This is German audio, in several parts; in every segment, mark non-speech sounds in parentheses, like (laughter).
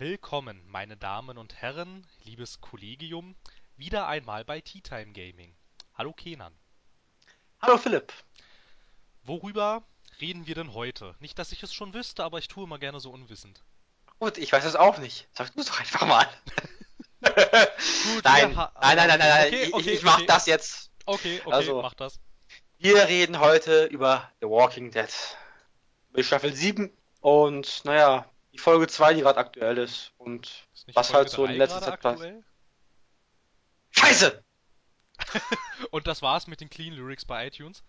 Willkommen, meine Damen und Herren, liebes Kollegium, wieder einmal bei Tea Time Gaming. Hallo Kenan. Hallo Philipp. Worüber reden wir denn heute? Nicht, dass ich es schon wüsste, aber ich tue immer gerne so unwissend. Gut, ich weiß es auch nicht. Sag du es doch einfach mal. (laughs) Gut, nein, ha- nein, nein, nein, nein, Okay, ich, okay, ich mach okay. das jetzt. Okay, okay, Also- mach das. Wir reden heute über The Walking Dead. Über Staffel 7 und, naja, die Folge 2, die gerade aktuell ist. Und Ist was Folge halt so in letzter Zeit pass- aktuell? Scheiße! (laughs) Und das war's mit den Clean Lyrics bei iTunes.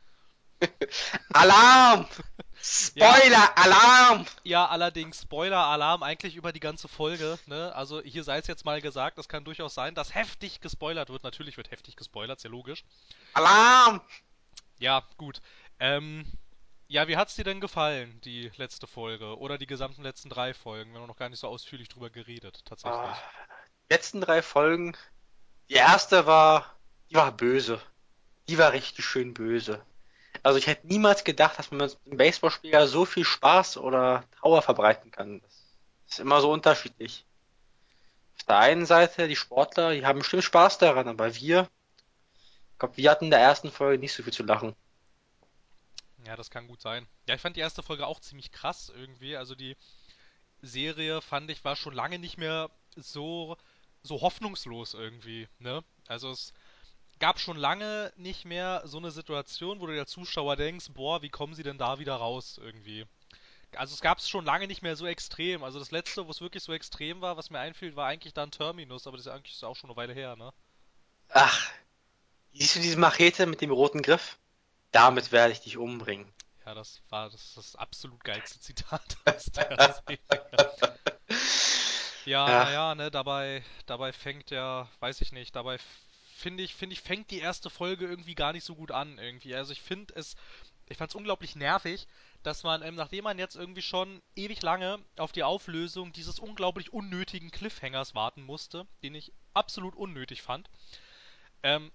(laughs) Alarm! (laughs) Spoiler! Alarm! Ja, allerdings Spoiler-Alarm eigentlich über die ganze Folge. Ne? Also hier sei es jetzt mal gesagt, es kann durchaus sein, dass heftig gespoilert wird. Natürlich wird heftig gespoilert, sehr logisch. Alarm! Ja, gut. Ähm, ja, wie hat's dir denn gefallen, die letzte Folge? Oder die gesamten letzten drei Folgen? Wir haben noch gar nicht so ausführlich drüber geredet, tatsächlich. Ah, die letzten drei Folgen. Die erste war, die war böse. Die war richtig schön böse. Also ich hätte niemals gedacht, dass man mit einem Baseballspieler so viel Spaß oder Trauer verbreiten kann. Das ist immer so unterschiedlich. Auf der einen Seite, die Sportler, die haben bestimmt Spaß daran, aber wir, ich glaube, wir hatten in der ersten Folge nicht so viel zu lachen. Ja, das kann gut sein. Ja, ich fand die erste Folge auch ziemlich krass irgendwie. Also die Serie fand ich war schon lange nicht mehr so so hoffnungslos irgendwie, ne? Also es gab schon lange nicht mehr so eine Situation, wo du der Zuschauer denkst, boah, wie kommen sie denn da wieder raus irgendwie? Also es gab es schon lange nicht mehr so extrem. Also das letzte, wo es wirklich so extrem war, was mir einfiel, war eigentlich dann Terminus, aber das ist eigentlich auch schon eine Weile her, ne? Ach, siehst du diese Machete mit dem roten Griff? Damit werde ich dich umbringen. Ja, das war das, das absolut geilste Zitat (laughs) aus der Serie. Ja, Ja. naja, ne, dabei, dabei fängt ja, weiß ich nicht, dabei finde ich, finde ich, fängt die erste Folge irgendwie gar nicht so gut an, irgendwie. Also ich finde es, ich fand es unglaublich nervig, dass man, ähm, nachdem man jetzt irgendwie schon ewig lange auf die Auflösung dieses unglaublich unnötigen Cliffhangers warten musste, den ich absolut unnötig fand, ähm,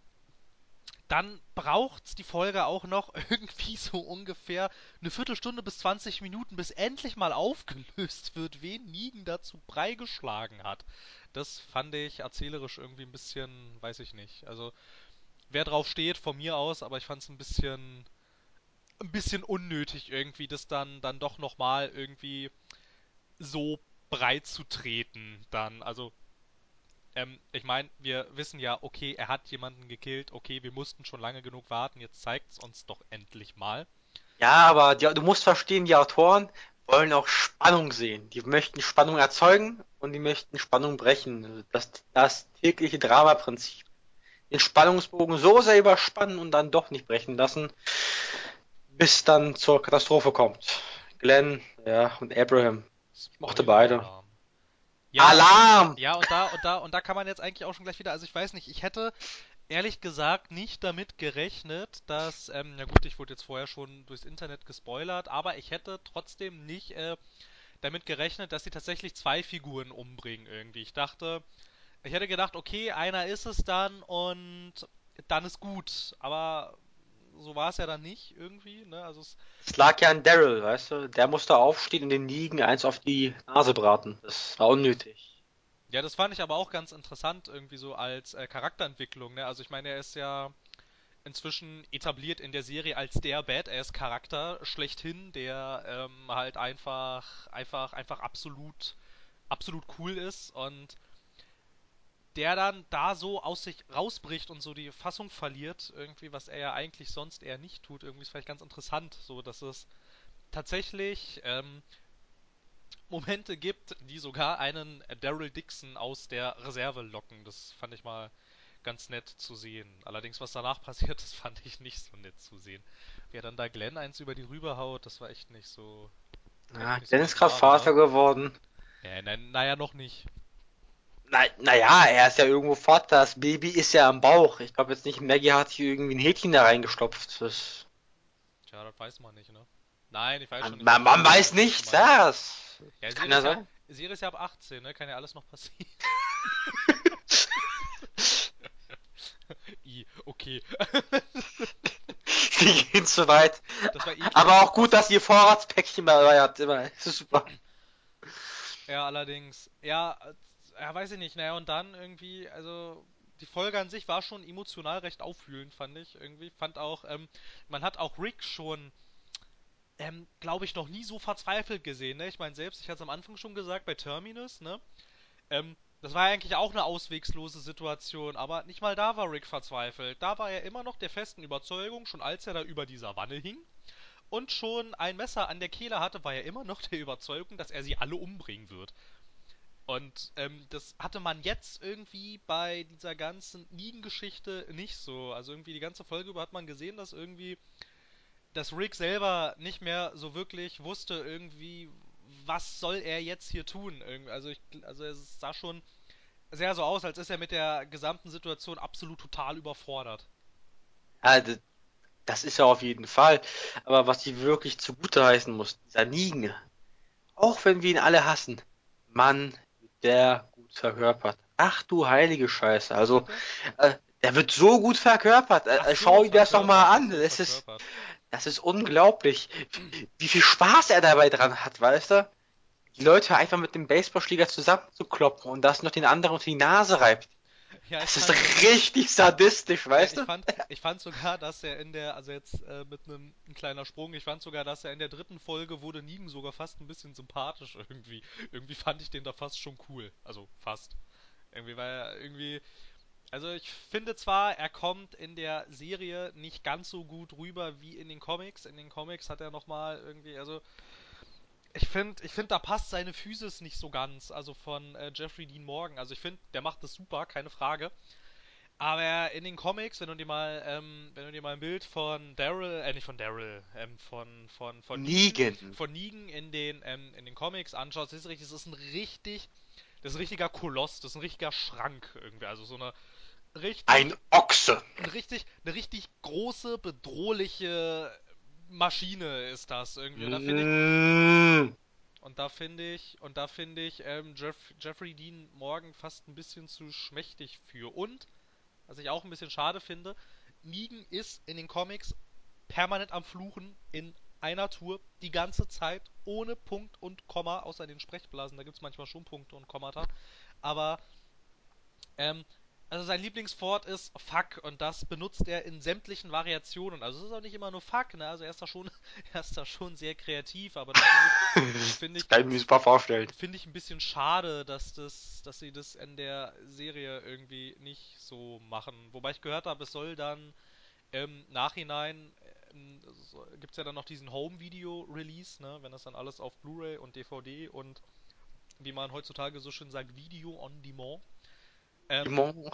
dann braucht's die Folge auch noch (laughs) irgendwie so ungefähr eine Viertelstunde bis 20 Minuten, bis endlich mal aufgelöst wird, wen Negan dazu Brei geschlagen hat. Das fand ich erzählerisch irgendwie ein bisschen, weiß ich nicht. Also, wer drauf steht, von mir aus, aber ich fand's ein bisschen, ein bisschen unnötig irgendwie, das dann, dann doch nochmal irgendwie so breit zu treten dann. Also, ähm, ich meine, wir wissen ja, okay, er hat jemanden gekillt, okay, wir mussten schon lange genug warten, jetzt zeigt's uns doch endlich mal. Ja, aber die, du musst verstehen, die Autoren wollen auch Spannung sehen. Die möchten Spannung erzeugen und die möchten Spannung brechen. Also Das, das tägliche Drama-Prinzip. Den Spannungsbogen so sehr überspannen und dann doch nicht brechen lassen, bis dann zur Katastrophe kommt. Glenn, ja, und Abraham. mochte beide. Spoiler-Alarm. Ja, Alarm! ja, und da, und da, und da kann man jetzt eigentlich auch schon gleich wieder, also ich weiß nicht, ich hätte ehrlich gesagt nicht damit gerechnet, dass, ähm, na gut, ich wurde jetzt vorher schon durchs Internet gespoilert, aber ich hätte trotzdem nicht äh, damit gerechnet, dass sie tatsächlich zwei Figuren umbringen irgendwie. Ich dachte, ich hätte gedacht, okay, einer ist es dann und dann ist gut, aber so war es ja dann nicht irgendwie, ne? Also es, Es lag ja an Daryl, weißt du? Der musste aufstehen und den Liegen eins auf die Nase braten. Das war unnötig. Ja, das fand ich aber auch ganz interessant, irgendwie so als äh, Charakterentwicklung, ne? Also ich meine, er ist ja inzwischen etabliert in der Serie als der Badass-Charakter schlechthin, der ähm, halt einfach, einfach, einfach absolut, absolut cool ist und der dann da so aus sich rausbricht und so die Fassung verliert, irgendwie, was er ja eigentlich sonst eher nicht tut, irgendwie ist vielleicht ganz interessant, so dass es tatsächlich ähm, Momente gibt, die sogar einen Daryl Dixon aus der Reserve locken. Das fand ich mal ganz nett zu sehen. Allerdings, was danach (laughs) passiert, das fand ich nicht so nett zu sehen. Wer dann da Glenn eins über die rüberhaut, das war echt nicht so. Ja, so Glenn ist gerade Farbe, Vater ne? geworden. Ja, na, naja, noch nicht. Na, naja, er ist ja irgendwo Vater. Das Baby ist ja am Bauch. Ich glaube jetzt nicht, Maggie hat hier irgendwie ein Häkchen da reingestopft. Das, Tja, das weiß man nicht, ne? Nein, ich weiß schon man, nicht. man, man weiß nicht, was du meinst. ja. Das Ja, kann ja ist ja, sein. Serie ist ja ab 18, ne? Kann ja alles noch passieren. (laughs) I, okay. Die gehen zu weit. Aber auch gut, dass ihr Vorratspäckchen dabei habt. Immer. Das ist super. Ja, allerdings. Ja, ja, weiß ich nicht. Naja, und dann irgendwie, also die Folge an sich war schon emotional recht aufwühlend, fand ich irgendwie. Fand auch, ähm, man hat auch Rick schon, ähm, glaube ich, noch nie so verzweifelt gesehen, ne? Ich meine, selbst, ich hatte es am Anfang schon gesagt, bei Terminus, ne? Ähm, das war ja eigentlich auch eine auswegslose Situation, aber nicht mal da war Rick verzweifelt. Da war er immer noch der festen Überzeugung, schon als er da über die Savanne hing und schon ein Messer an der Kehle hatte, war er immer noch der Überzeugung, dass er sie alle umbringen wird. Und ähm, das hatte man jetzt irgendwie bei dieser ganzen Negan-Geschichte nicht so. Also irgendwie die ganze Folge über hat man gesehen, dass irgendwie, dass Rick selber nicht mehr so wirklich wusste irgendwie, was soll er jetzt hier tun. Also ich, also es sah schon sehr so aus, als ist er mit der gesamten Situation absolut total überfordert. D- das ist er auf jeden Fall. Aber was ich wirklich zugute heißen muss, dieser Negan, auch wenn wir ihn alle hassen, Mann, der gut verkörpert. Ach du heilige Scheiße. Also, er? äh, der wird so gut verkörpert. Äh, so, schau dir das doch mal an. Das ist, das ist unglaublich, wie viel Spaß er dabei dran hat, weißt du? Die Leute einfach mit dem Baseballschläger zusammenzukloppen und das noch den anderen unter die Nase reibt. Ja, ich Das ist fand richtig sadistisch, weißt ich du? fand, ich fand sogar, dass er in der, also jetzt äh, mit einem ein kleiner Sprung, ich fand sogar, dass er in der dritten Folge wurde Negan sogar fast ein bisschen sympathisch irgendwie. Irgendwie fand ich den da fast schon cool. Also fast. Irgendwie, weil er irgendwie, also ich finde zwar, er kommt in der Serie nicht ganz so gut rüber wie in den Comics. In den Comics hat er nochmal irgendwie, also ich finde, ich finde, da passt seine Physis nicht so ganz. Also von äh, Jeffrey Dean Morgan. Also ich finde, der macht das super, keine Frage. Aber in den Comics, wenn du dir mal, ähm, wenn du dir mal ein Bild von Daryl, äh, nicht von Daryl, ähm, von, von, von Negan, Negan. von Negan in den, ähm, in den Comics anschaust, das ist richtig, das ist ein richtig, das ist ein richtiger Koloss, das ist ein richtiger Schrank irgendwie, also so eine Ein richtig, Ochse. eine richtig, eine richtig große, bedrohliche Maschine ist das irgendwie. Und da finde ich, Mm. und da finde ich, und da finde ich, ähm, Jeff, Jeffrey Dean Morgan fast ein bisschen zu schmächtig für. Und was ich auch ein bisschen schade finde, Negan ist in den Comics permanent am Fluchen in einer Tour die ganze Zeit ohne Punkt und Komma, außer in den Sprechblasen, da gibt es manchmal schon Punkte und Kommata. Aber ähm, also sein Lieblingswort ist Fuck und das benutzt er in sämtlichen Variationen. Also es ist auch nicht immer nur Fuck, ne? Also er ist da schon, (laughs) er ist da schon sehr kreativ, aber das finde ich, (laughs) finde Das ich, kann ich mir super vorstellen. finde ich ein bisschen schade, dass das, dass sie das in der Serie irgendwie nicht so machen. Wobei ich gehört habe, es soll dann im Nachhinein ähm, so, gibt's ja dann noch diesen Home-Video-Release, ne, wenn das dann alles auf Blu-ray und DVD und wie man heutzutage so schön sagt, Video on Demand. Ähm, Simon.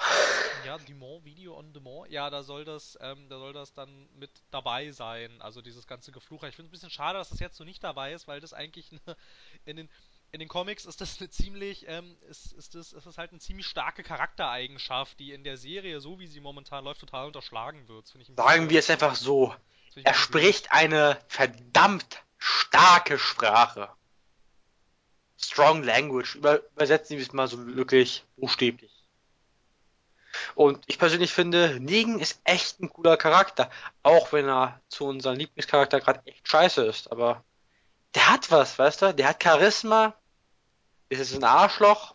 ja, Demand, Video on Demand. Ja, da soll das, ähm, da soll das dann mit dabei sein. Also dieses ganze Gefluche. Ich finde es ein bisschen schade, dass das jetzt so nicht dabei ist, weil das eigentlich eine, in den in den Comics ist das eine ziemlich, ähm, ist, ist, das, ist das halt eine ziemlich starke Charaktereigenschaft, die in der Serie, so wie sie momentan läuft, total unterschlagen wird. Ein Sagen wir es einfach so. Er spricht eine verdammt starke Sprache. Strong Language. Über, übersetzen wir es mal so wirklich buchstäblich. Und ich persönlich finde, Negan ist echt ein cooler Charakter. Auch wenn er zu unserem Lieblingscharakter gerade echt scheiße ist. Aber der hat was, weißt du? Der hat Charisma. Ist ein Arschloch.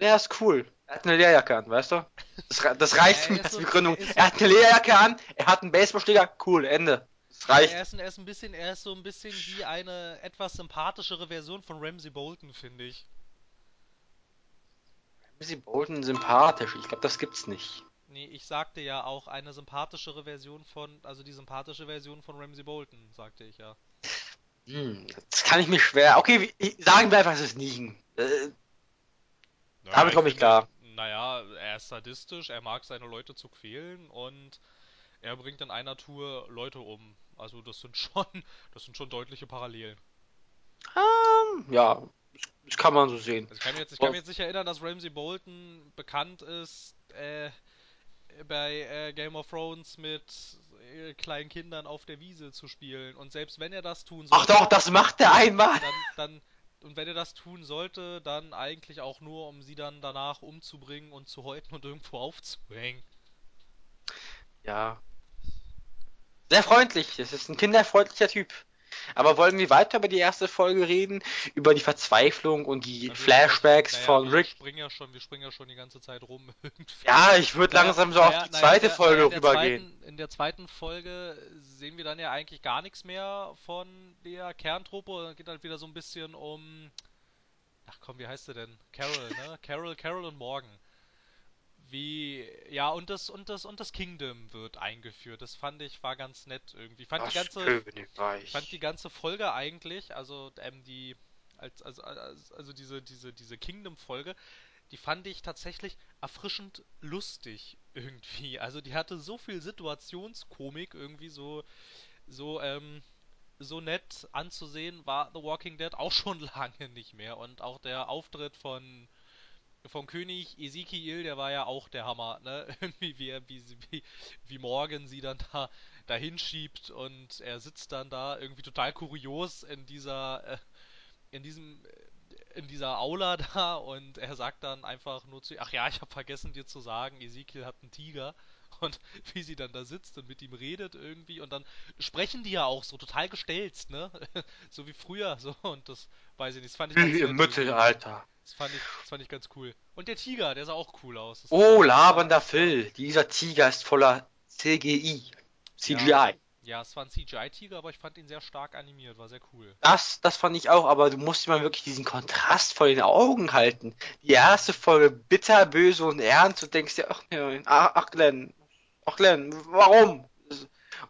Der ist cool. Er hat eine Lederjacke an, weißt du? Das, das (laughs) reicht Er mir ist als so, Begründung. er ist so, Er hat eine Lederjacke an, er hat einen Baseballschläger, cool, Ende. Das er reicht. ist, ein- er ist ein bisschen, er ist so ein bisschen wie eine etwas sympathischere Version von Ramsey Bolton, finde ich. Ramsey Bolton sympathisch. Ich glaube, das gibt's nicht. Nee, ich sagte ja auch eine sympathischere Version von, also die sympathische Version von Ramsey Bolton, sagte ich ja. Hm, das kann ich mir schwer. Okay, sagen wir einfach, es ist Negan. Äh, Naja, damit ich komme ich klar. naja, er ist sadistisch, er mag seine Leute zu quälen und er bringt in einer Tour Leute um. Also das sind schon, (laughs) das sind schon deutliche Parallelen. Ähm, ja, das kann man so sehen. Also ich kann mir jetzt, ich kann mir jetzt nicht erinnern, dass Ramsey Bolton bekannt ist, äh, bei äh, Game of Thrones mit äh, kleinen Kindern auf der Wiese zu spielen. Und selbst wenn er das tun Ach sollte, doch, das macht er einmal. dann, dann, und wenn er das tun sollte, dann eigentlich auch nur, um sie dann danach umzubringen und zu häuten und irgendwo aufzuhängen. Ja, sehr freundlich. Es ist ein kinderfreundlicher Typ. Aber wollen wir weiter über die erste Folge reden? Über die Verzweiflung und die wir- Flashbacks naja, von wir Rick? Springen ja schon, wir springen ja schon die ganze Zeit rum. (laughs) irgendwie. Ja, ich würde Naja, langsam so naja, auf die zweite der- Folge der rübergehen. Zweiten, in der zweiten Folge sehen wir dann ja eigentlich gar nichts mehr von der Kerntruppe. Es geht halt wieder so ein bisschen um. Ach komm, wie heißt sie denn? Carol, ne? Carol, Carol und Morgan. Wie, ja, und das, und das, und das Kingdom wird eingeführt. Das fand ich, war ganz nett irgendwie. Ich fand die Das ganze, fand die ganze Folge eigentlich, also ähm, die, als, also, als, also diese, diese, diese Kingdom-Folge, die fand ich tatsächlich erfrischend lustig irgendwie. (laughs) Also die hatte so viel Situationskomik irgendwie so, so, ähm, so nett anzusehen war The Walking Dead auch schon (laughs) lange nicht mehr. Und auch der Auftritt von vom König Ezekiel, der war ja auch der Hammer, ne? (laughs) Irgendwie wie, wie, wie, wie Morgan sie dann da dahin schiebt und er sitzt dann da irgendwie total kurios in dieser äh, in diesem äh, in dieser Aula (laughs) da und er sagt dann einfach nur zu ach ja, ich habe vergessen dir zu sagen, Ezekiel hat einen Tiger und (laughs) wie sie dann da sitzt und mit ihm redet irgendwie und dann sprechen die ja auch so total gestelzt, ne? (laughs) So wie früher so und das weiß ich nicht, das fand ich ganz im. Mittelalter. Das fand ich, das fand ich ganz cool. Und der Tiger, der sah auch cool aus. Das Oh, labernder Phil. Dieser Tiger ist voller CGI. CGI. Ja. Ja, es war ein CGI-Tiger, aber ich fand ihn sehr stark animiert, war sehr cool. Das, das fand ich auch, aber du musst mal wirklich diesen Kontrast vor den Augen halten. Die erste Folge bitter, böse und ernst und denkst dir, ach, ach Glenn, Glenn, warum?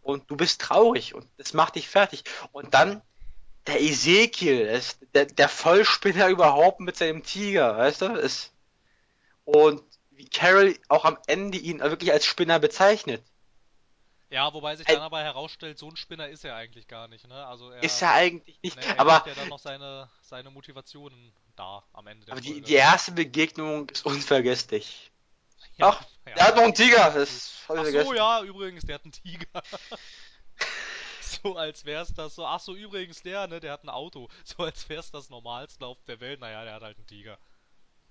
Und du bist traurig und das macht dich fertig. Und dann der Ezekiel, ist der, der Vollspinner überhaupt mit seinem Tiger, weißt du? Ist, und wie Carol auch am Ende ihn wirklich als Spinner bezeichnet. Ja, wobei sich dann aber herausstellt, so ein Spinner ist er eigentlich gar nicht, ne? Also er, Ist er eigentlich nicht, ne, er aber ja dann noch seine, seine Motivationen da am Ende der Aber die, die erste Begegnung ist unvergesslich. Ja, ach, ja. Der hat noch einen Tiger. Das hab ich Ach so, vergessen. ja, übrigens, der hat einen Tiger. (laughs) so als wär's das so, ach so, übrigens, der, ne, der hat ein Auto. So als wär's das Normalste auf der Welt. Naja, der hat halt einen Tiger.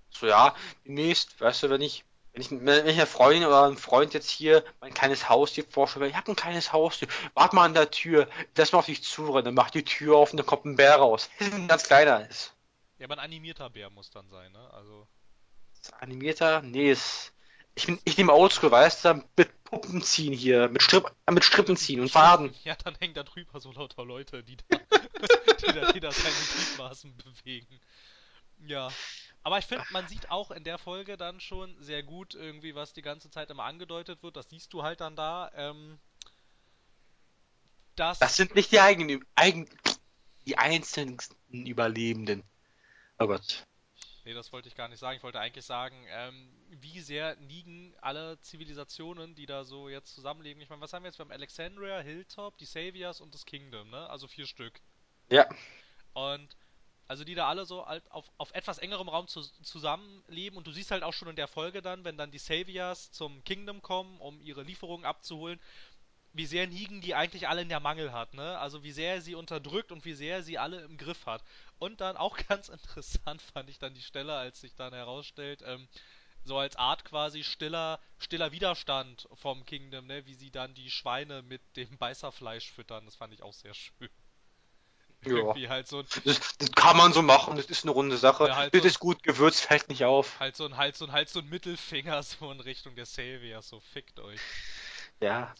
So, ja, demnächst, weißt du, wenn ich, wenn ich, wenn ich einer Freundin oder einem Freund jetzt hier mein kleines Haustier vorstelle, ich habe ein kleines Haustier, warte mal an der Tür, lass mal auf dich zurennen, dann macht die Tür auf und dann kommt ein Bär raus. (laughs) Ein ganz kleiner ist. Ja, aber ein animierter Bär muss dann sein, ne? Also, Ist Animierter? Nee, ist, ich bin, ich nehme Oldschool, weißt du, mit Puppen ziehen hier, mit Strip, äh, mit Strippen ziehen und Faden. (laughs) Ja, dann hängen da drüber so lauter Leute, die da, (laughs) die da, die da seine Gliedmaßen bewegen. Ja. Aber ich finde, man sieht auch in der Folge dann schon sehr gut irgendwie, was die ganze Zeit immer angedeutet wird. Das siehst du halt dann da. Ähm, dass Das sind nicht die eigenen, eigen, die einzelnen Überlebenden. Oh Gott. Nee, das wollte ich gar nicht sagen. Ich wollte eigentlich sagen, ähm, wie sehr liegen alle Zivilisationen, die da so jetzt zusammenleben. Ich meine, was haben wir jetzt? Wir haben Alexandria, Hilltop, die Saviors und das Kingdom, ne? Also vier Stück. Ja. Und also die da alle so auf, auf etwas engerem Raum zu, zusammenleben und du siehst halt auch schon in der Folge dann, wenn dann die Saviors zum Kingdom kommen, um ihre Lieferungen abzuholen, wie sehr Negan die eigentlich alle in der Mangel hat, ne? Also wie sehr er sie unterdrückt und wie sehr er sie alle im Griff hat. Und dann auch (laughs) ganz interessant fand ich dann die Stelle, als sich dann herausstellt, ähm, so als Art quasi stiller, stiller Widerstand vom Kingdom, ne? Wie sie dann die Schweine mit dem Beißerfleisch füttern. Das fand ich auch sehr schön. Ja. Halt so ein, Das, das kann man so machen, das ist eine runde Sache. Ja, halt das so- ist gut, Gewürz fällt nicht auf. Halt so ein, halt so ein, halt so ein Mittelfinger (laughs) so in Richtung der Savior, so fickt euch. Ja.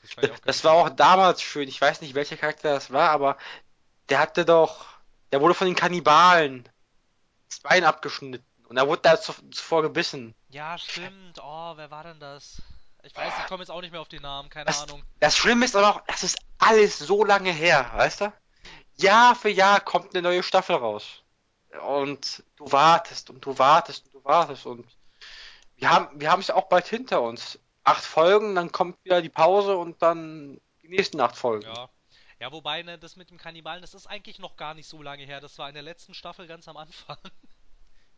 Das war auch damals schön. Ich weiß nicht, welcher Charakter das war, aber der hatte doch, der wurde von den Kannibalen das Bein abgeschnitten und er wurde da zu- zuvor gebissen. Ja, stimmt. Oh, wer war denn das? Ich weiß, ich komme jetzt auch nicht mehr auf den Namen, keine Das, Ahnung. das Schlimme ist aber auch, das ist alles so lange her, weißt du? Jahr für Jahr kommt eine neue Staffel raus. Und du wartest und du wartest und du wartest und wir haben wir haben es auch bald hinter uns. Acht Folgen, dann kommt wieder die Pause und dann die nächsten acht Folgen. Ja. Ja, wobei, ne, das mit dem Kannibalen, das ist eigentlich noch gar nicht so lange her. Das war in der letzten Staffel ganz am Anfang. (laughs)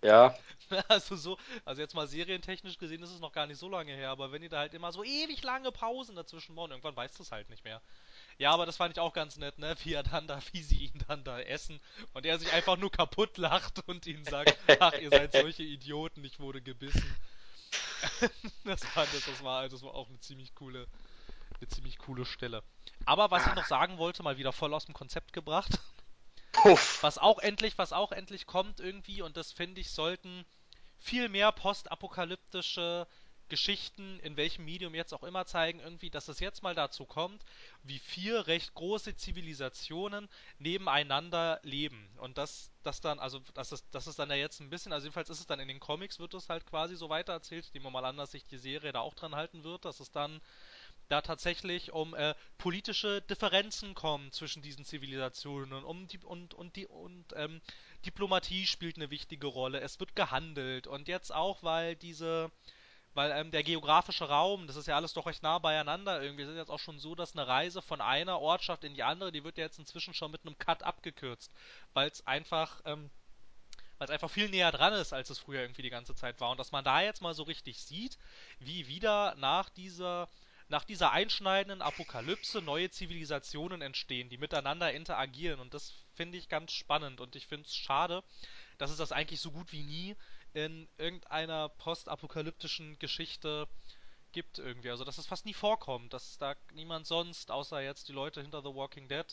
Ja. (laughs) Also so, also jetzt mal serientechnisch gesehen ist es noch gar nicht so lange her, aber wenn die da halt immer so ewig lange Pausen dazwischen machen, irgendwann weißt du es halt nicht mehr. Ja, aber das fand ich auch ganz nett, ne? Wie er dann da, wie sie ihn dann da essen und er sich einfach nur kaputt lacht und ihnen sagt, (laughs) ach, ihr seid solche Idioten, ich wurde gebissen. (laughs) das fand das, das war, das war auch eine ziemlich coole, eine ziemlich coole Stelle. Aber was ich noch sagen wollte, mal wieder voll aus dem Konzept gebracht. Puff. Was auch endlich, was auch endlich kommt irgendwie, und das finde ich, sollten viel mehr postapokalyptische Geschichten, in welchem Medium jetzt auch immer zeigen, irgendwie, dass es jetzt mal dazu kommt, wie vier recht große Zivilisationen nebeneinander leben. Und das, das dann, also das ist, das ist dann ja jetzt ein bisschen, also jedenfalls ist es dann in den Comics, wird es halt quasi so weitererzählt, nehmen wir mal an, dass sich die Serie da auch dran halten wird, dass es dann da tatsächlich um äh, politische Differenzen kommen zwischen diesen Zivilisationen und um die und und die und ähm, Diplomatie spielt eine wichtige Rolle. Es wird gehandelt und jetzt auch, weil diese weil ähm, der geografische Raum, das ist ja alles doch recht nah beieinander irgendwie. Es ist jetzt auch schon so, dass eine Reise von einer Ortschaft in die andere, die wird ja jetzt inzwischen schon mit einem Cut abgekürzt, weil es einfach ähm, weil es einfach viel näher dran ist, als es früher irgendwie die ganze Zeit war. Und dass man da jetzt mal so richtig sieht, wie wieder nach dieser, nach dieser einschneidenden Apokalypse neue Zivilisationen entstehen, die miteinander interagieren. Und das finde ich ganz spannend. Und ich finde es schade, dass es das eigentlich so gut wie nie in irgendeiner postapokalyptischen Geschichte gibt irgendwie. Also dass es fast nie vorkommt, dass da niemand sonst, außer jetzt die Leute hinter The Walking Dead,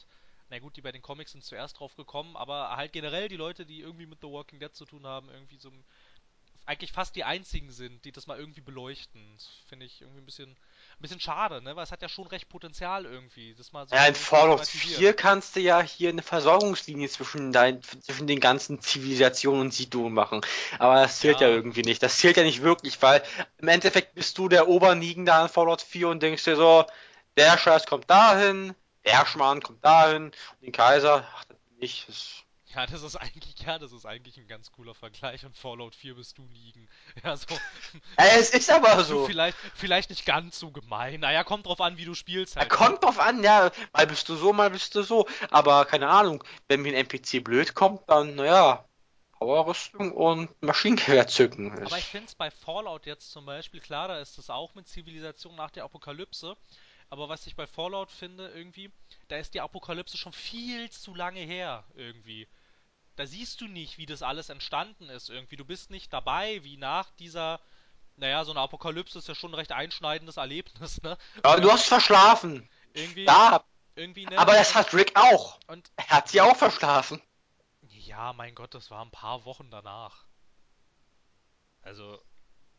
na gut, die bei den Comics sind zuerst drauf gekommen, aber halt generell die Leute, die irgendwie mit The Walking Dead zu tun haben, irgendwie so eigentlich fast die einzigen sind, die das mal irgendwie beleuchten. Das finde ich irgendwie ein bisschen, bisschen schade, ne? Weil es hat ja schon recht Potenzial irgendwie, das mal so Ja, in Fallout thematisieren. 4 kannst du ja hier eine Versorgungslinie zwischen, dein, zwischen den ganzen Zivilisationen und Siedlungen machen. Aber das zählt ja. Ja. irgendwie nicht. Das zählt ja nicht wirklich, weil im Endeffekt bist du der Oberliegende an Fallout 4 und denkst dir so, der Scheiß kommt dahin, der Schmarrn kommt dahin und den Kaiser, ach, das bin ich. Das, Ja, das ist eigentlich, ja, das ist eigentlich ein ganz cooler Vergleich und Fallout 4 bist du liegen. (laughs) Ja, so. ja, es ist aber so. (laughs) vielleicht, vielleicht nicht ganz so gemein. Naja, kommt drauf an, wie du spielst Ja, halt. kommt drauf an, ja, mal bist du so, mal bist du so. Aber keine Ahnung, wenn mir ein NPC blöd kommt, dann, naja, Powerrüstung und Maschinengewehr zücken. Aber ich finde es bei Fallout jetzt zum Beispiel, klar, da ist es auch mit Zivilisation nach der Apokalypse. Aber was ich bei Fallout finde, irgendwie, da ist die Apokalypse schon viel zu lange her, irgendwie. Da siehst du nicht, wie das alles entstanden ist, irgendwie. Du bist nicht dabei, wie nach dieser, naja, so eine Apokalypse ist ja schon ein recht einschneidendes Erlebnis, ne? aber du hast verschlafen. Irgendwie, Ja, irgendwie, ne? aber das hat Rick auch. Und, Er hat sie auch verschlafen. ja, mein Gott, das war ein paar Wochen danach. Also,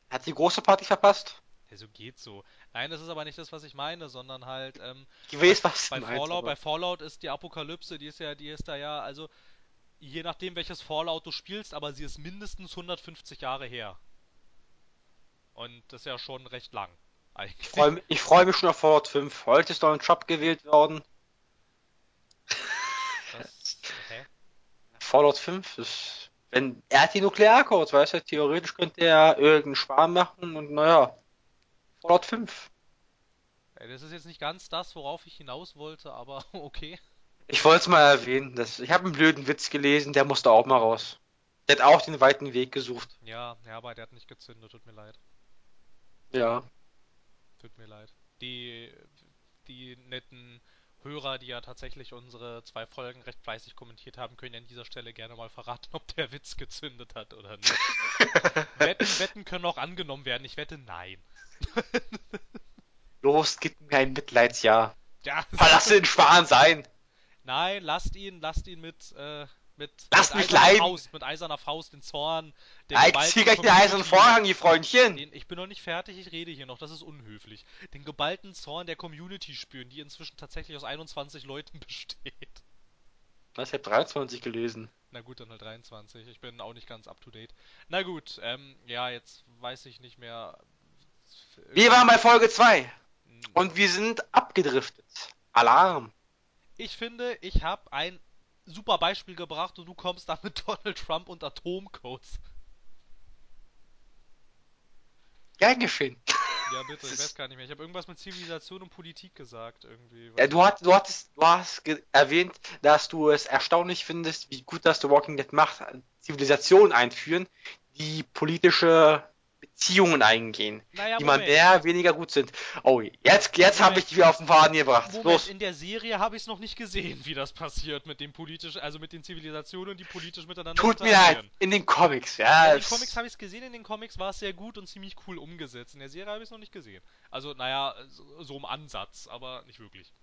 hat die große Party verpasst. also geht so. Nein, das ist aber nicht das, was ich meine, sondern halt, ähm, Ich weiß, was bei meinst, Fallout, aber- bei Fallout ist die Apokalypse, die ist ja, die ist da ja, also je nachdem welches Fallout du spielst, aber sie ist mindestens 150 Jahre her. Und das ist ja schon recht lang. Eigentlich. Ich freue freu mich schon auf Fallout 5. Heute ist Donald Trump gewählt worden. Das, hä? Fallout 5 ist. Wenn er hat die Nuklearcodes, weißt du, theoretisch könnte er irgendeinen Schwarm machen und naja. Fallout 5. Ey, Das ist jetzt nicht ganz das, worauf ich hinaus wollte, aber (laughs) okay. Ich wollte es mal erwähnen. Das, ich habe einen blöden Witz gelesen, der musste auch mal raus. Der hat auch den weiten Weg gesucht. Ja, ja, aber der hat nicht gezündet, tut mir leid. Ja. Tut mir leid. Die, die netten Hörer, die ja tatsächlich unsere zwei Folgen recht fleißig kommentiert haben, können ja an dieser Stelle gerne mal verraten, ob der Witz gezündet hat oder nicht. (laughs) Wetten, Wetten können auch angenommen werden. Ich wette nein. Los, gib mir ein Mitleidsjahr. Ja, Verlasse den Schwan sein. Nein, lasst ihn, lasst ihn mit, äh, mit, Lasst mit mich eiserner leiden. Faust, mit eiserner Faust den Zorn, den geballten zieh gleich den eisernen Vorhang, die Freundchen. Den, ich bin noch nicht fertig, ich rede hier noch, das ist unhöflich. Den geballten Zorn der Community spüren, die inzwischen tatsächlich aus 21 Leuten (laughs) besteht. Was, ich hab 23 gelesen. Na gut, dann halt 23. Ich bin auch nicht ganz up to date. Na gut, ähm, ja, jetzt weiß ich nicht mehr. Wir waren bei Folge 2 Hm. und wir sind abgedriftet. Alarm. Ich finde, ich habe ein super Beispiel gebracht und du kommst da mit (laughs) Donald Trump und Atomcodes. Gern geschehen. Ja, bitte, (laughs) ich weiß gar nicht mehr. Ich habe irgendwas mit Zivilisation und Politik gesagt irgendwie. Ja, du, hat, du, hattest, du hast ge- erwähnt, dass du es erstaunlich findest, wie gut das The Walking Dead macht, Zivilisationen einführen, die politische Beziehungen eingehen, naja, die Moment. mehr, weniger gut sind. Oh, jetzt, jetzt habe ich dich wieder auf den Faden gebracht. Moment, Los. in der Serie habe ich es noch nicht gesehen, wie das passiert mit den politisch, also mit den Zivilisationen, die politisch miteinander Tut mir leid, in den Comics, ja. Ja, in den Comics habe ich es gesehen, in den Comics war es sehr gut und ziemlich cool umgesetzt. In der Serie habe ich es noch nicht gesehen. Also, naja, so, so im Ansatz, aber nicht wirklich.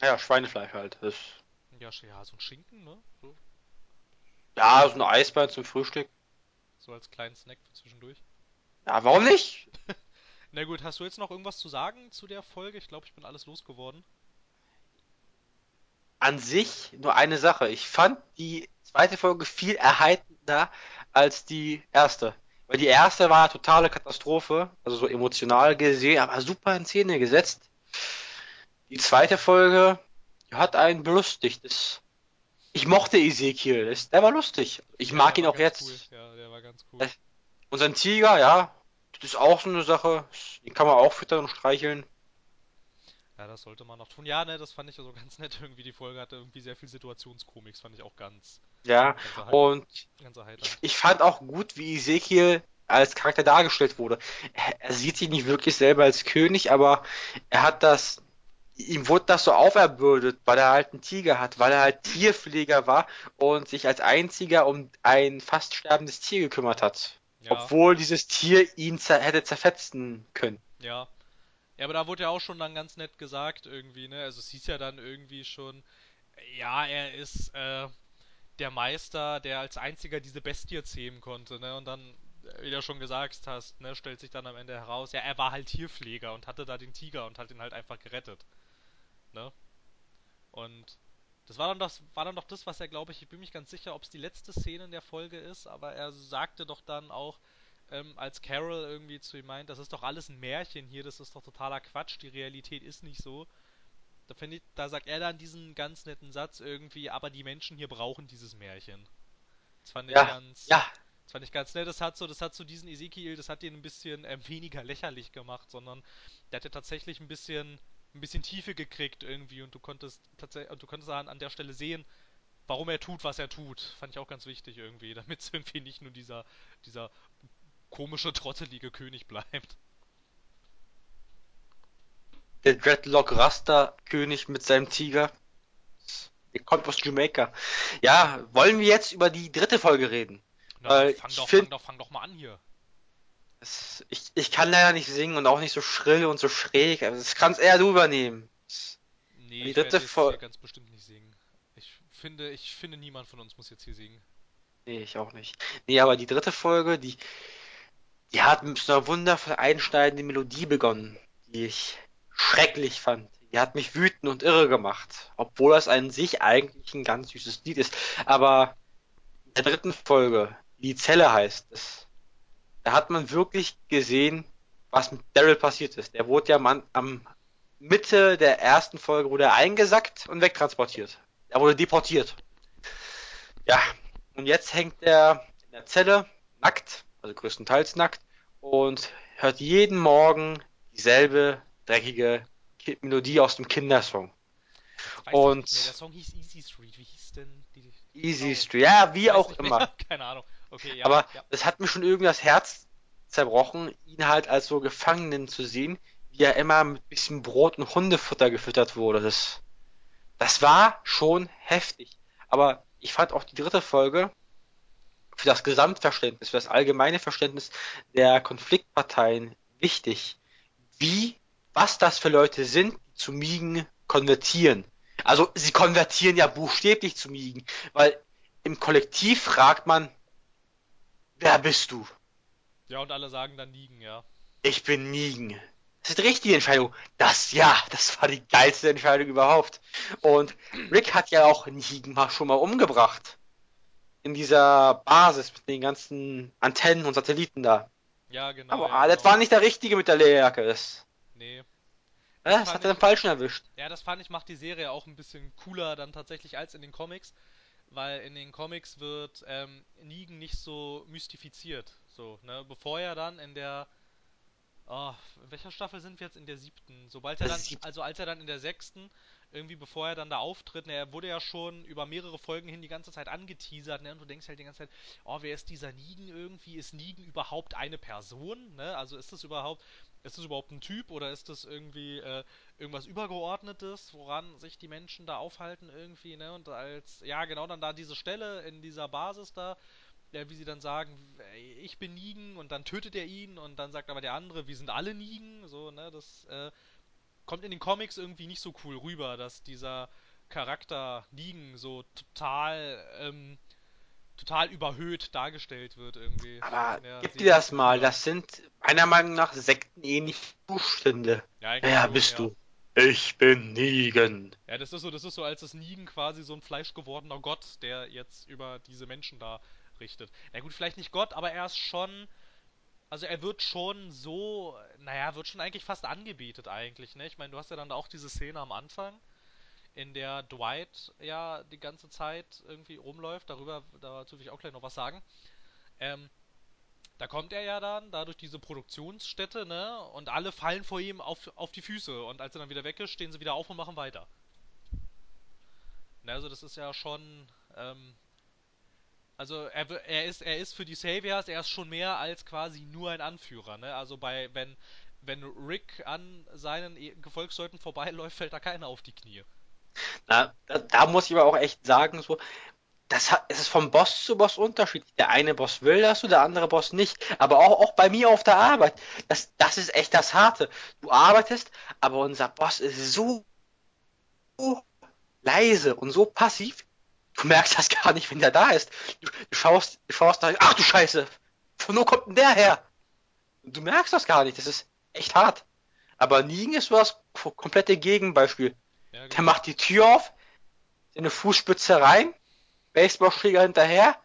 ja, Schweinefleisch halt. Das, Ja, ja, so ein Schinken, ne? So, Ja, so ein Eisbein zum Frühstück. so als kleinen Snack für zwischendurch. Ja, warum nicht? (laughs) Na gut, hast du jetzt noch irgendwas zu sagen zu der Folge? Ich glaube, ich bin alles losgeworden. An sich nur eine Sache. Ich fand die zweite Folge viel erheiternder als die erste. Weil die erste war eine totale Katastrophe, also so emotional gesehen, aber super in Szene gesetzt. Die zweite Folge hat einen belustigt. Das, ich mochte Ezekiel, der war lustig. Ich Ja, mag ihn auch jetzt. cool. Ja, der war ganz cool. Und sein Tiger, ja, das ist auch so eine Sache. Den kann man auch füttern und streicheln. Ja, das sollte man noch tun. Ja, ne, das fand ich also (laughs) ganz nett irgendwie. Die Folge hatte irgendwie sehr viel Situationskomik. Das fand ich auch ganz, Ja, ganz, und ich, ich fand auch gut, wie Ezekiel als Charakter dargestellt wurde. Er, er sieht sich nicht wirklich selber als König, aber er hat das, ihm wurde das so auferbürdet, weil er halt einen Tiger hat, weil er halt Tierpfleger war und sich als einziger um ein fast sterbendes Tier gekümmert hat. Ja, Obwohl dieses Tier ihn zer hätte zerfetzen können. ja. Ja, aber da wurde ja auch schon dann ganz nett gesagt irgendwie, ne? Also es hieß ja dann irgendwie schon, ja, er ist äh, der Meister, der als einziger diese Bestie zähmen konnte, ne? Und dann, wie du schon gesagt hast, ne, stellt sich dann am Ende heraus, ja, er war halt Tierpfleger und hatte da den Tiger und hat ihn halt einfach gerettet, ne? Und das war dann das, war dann doch das, was er, glaube ich, ich bin mich ganz sicher, ob es die letzte Szene in der Folge ist, aber er sagte doch dann auch, ähm, als Carol irgendwie zu ihm meint, das ist doch alles ein Märchen hier, das ist doch totaler Quatsch, die Realität ist nicht so. Da finde ich, da sagt er dann diesen ganz netten Satz irgendwie, aber die Menschen hier brauchen dieses Märchen. Das fand ich Ja, ganz, ja, das fand ich ganz nett. Das hat so, das hat so diesen Ezekiel, das hat ihn ein bisschen ähm, weniger lächerlich gemacht, sondern der hat ja tatsächlich ein bisschen, ein bisschen Tiefe gekriegt irgendwie und du konntest tatsächlich, du konntest an, an der Stelle sehen, warum er tut, was er tut. Fand ich auch ganz wichtig irgendwie, damit es (laughs) irgendwie nicht nur dieser, dieser komische, trottelige König bleibt. der Dreadlock Rasta König mit seinem Tiger. Der kommt aus Jamaica. Ja, wollen wir jetzt über die dritte Folge reden? Na, Weil fang doch, fang doch, fang doch mal an hier. Es, ich, ich kann leider nicht singen und auch nicht so schrill und so schräg. Also das kannst eher du übernehmen. Nee, Die ich werde dritte Folge. ganz bestimmt nicht singen. Ich finde, ich finde, niemand von uns muss jetzt hier singen. Nee, ich auch nicht. Nee, aber die dritte Folge, die, die hat mit so einer wundervoll einschneidenden Melodie begonnen, die ich schrecklich fand. Die hat mich wütend und irre gemacht. Obwohl das an sich eigentlich ein ganz süßes Lied ist. Aber in der dritten Folge, die Zelle heißt, das, da hat man wirklich gesehen, was mit Daryl passiert ist. Der wurde ja am, am Mitte der ersten Folge wurde er eingesackt und wegtransportiert. Er wurde deportiert. Ja, und jetzt hängt er in der Zelle, nackt, also größtenteils nackt, und hört jeden Morgen dieselbe dreckige Ki- Melodie aus dem Kindersong. Mehr. Der Und Song hieß Easy Street. Wie hieß denn die, Easy? Street, ja, wie auch immer. mehr. (laughs) Keine Ahnung. Okay, ja, Aber ja. es hat mir schon irgendwie das Herz zerbrochen, ihn halt als so Gefangenen zu sehen, wie er immer mit bisschen Brot und Hundefutter gefüttert wurde. Das, das war schon heftig. Aber ich fand auch die dritte Folge für das Gesamtverständnis, für das allgemeine Verständnis der Konfliktparteien wichtig. Wie, was das für Leute sind, die zu Migen konvertieren. Also sie konvertieren ja buchstäblich zu Migen, weil im Kollektiv fragt man, wer bist du? Ja, und alle sagen dann Nigen, ja. Ich bin Nigen. Das ist die richtige Entscheidung. Das, ja, das war die geilste Entscheidung überhaupt. Und Rick hat ja auch Nigen mal schon mal umgebracht. In dieser Basis mit den ganzen Antennen und Satelliten da. Ja, genau, Aber ja, ah, das genau. war nicht der Richtige mit der Lederjacke. Das, Nee. äh, Das das hat er den Falschen erwischt. ja, das fand ich, macht die Serie auch ein bisschen cooler dann tatsächlich als in den Comics, weil in den Comics wird ähm, Negan nicht so mystifiziert. So, ne? Bevor er dann in der Oh, in welcher Staffel sind wir jetzt? In der siebten. Sobald er Das dann, also als er dann in der sechsten, irgendwie bevor er dann da auftritt, ne, er wurde ja schon über mehrere Folgen hin die ganze Zeit angeteasert, ne, und du denkst halt die ganze Zeit, oh, wer ist dieser Negan irgendwie? Ist Negan überhaupt eine Person, ne? Also ist das überhaupt, ist das überhaupt ein Typ oder ist das irgendwie äh, irgendwas Übergeordnetes, woran sich die Menschen da aufhalten irgendwie, ne? Und als, ja, genau dann da diese Stelle in dieser Basis da, ja, wie sie dann sagen, ich bin Negan und dann tötet er ihn und dann sagt aber der andere, wir sind alle Negan, so, ne, das äh, kommt in den Comics irgendwie nicht so cool rüber, dass dieser, Charakter Negan so total, ähm, total überhöht dargestellt wird irgendwie. Aber Ja, gib dir das mal, das sind meiner Meinung nach sektenähnliche Zustände. Ja, schon, bist ja. du? Ich bin Negan. Ja, das ist so, das ist so, als das Negan quasi so ein fleischgewordener Gott, der jetzt über diese Menschen da richtet. Na gut, vielleicht nicht Gott, aber er ist schon, also er wird schon so, naja, wird schon eigentlich fast angebetet eigentlich, ne? Ich meine, du hast ja dann auch diese Szene am Anfang, in der Dwight ja die ganze Zeit irgendwie rumläuft, darüber, dazu will ich auch gleich noch was sagen. Ähm, da kommt er ja dann, da durch diese Produktionsstätte, ne? Und alle fallen vor ihm auf, auf die Füße. Und als er dann wieder weg ist, stehen sie wieder auf und machen weiter. Ne, also das ist ja schon, ähm, also er, er ist, er ist für die Saviors, er ist schon mehr als quasi nur ein Anführer, ne? Also bei, wenn, wenn Rick an seinen E- Gefolgsleuten vorbeiläuft, fällt da keiner auf die Knie. Na, da, da muss ich aber auch echt sagen, so, das hat, es ist vom Boss zu Boss unterschiedlich. Der eine Boss will das und der andere Boss nicht. Aber auch, auch bei mir auf der Arbeit. Das, das ist echt das Harte. Du arbeitest, aber unser Boss ist so leise und so passiv. Du merkst das gar nicht, wenn der da ist. Du, du schaust, du schaust da, ach du Scheiße, von wo kommt denn der her? Du merkst das gar nicht. Das ist echt hart. Aber Nigen ist so das komplette Gegenbeispiel. Ja, Der genau. macht die Tür auf, seine Fußspitze rein, Baseballschläger hinterher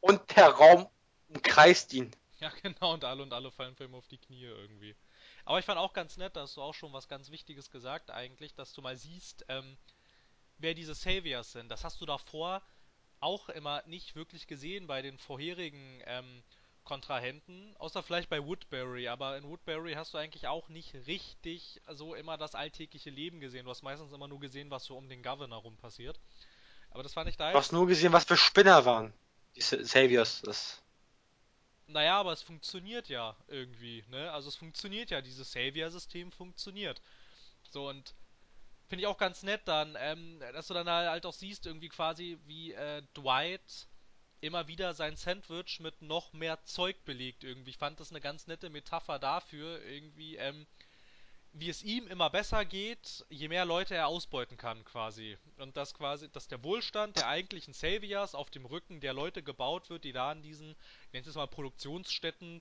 und der Raum umkreist ihn. Ja, (laughs) genau, und alle und alle fallen für ihn auf die Knie irgendwie. Aber ich fand auch ganz nett, da hast du auch schon was ganz Wichtiges gesagt eigentlich, dass du mal siehst, ähm, wer diese Saviors sind. Das hast du davor auch immer nicht wirklich gesehen bei den vorherigen ähm, Kontrahenten, außer vielleicht bei Woodbury. Aber in Woodbury hast du eigentlich auch nicht richtig so immer das alltägliche Leben gesehen. Du hast meistens immer nur gesehen, was so um den Governor rum passiert. Aber das fand ich da Du hast nur gesehen, was für Spinner waren. Die Saviors. Das, Naja, aber es funktioniert ja irgendwie, ne? Also es funktioniert ja, dieses Savior-System funktioniert. So, und finde ich auch ganz nett dann, ähm, dass du dann halt auch siehst, irgendwie quasi, wie äh, Dwight immer wieder sein Sandwich mit noch mehr Zeug belegt irgendwie. Ich fand das eine ganz nette Metapher dafür, irgendwie, ähm, wie es ihm immer besser geht, je mehr Leute er ausbeuten kann, quasi. Und dass quasi, dass der Wohlstand der eigentlichen Saviors auf dem Rücken der Leute gebaut wird, die da in diesen, ich nenne es mal Produktionsstätten,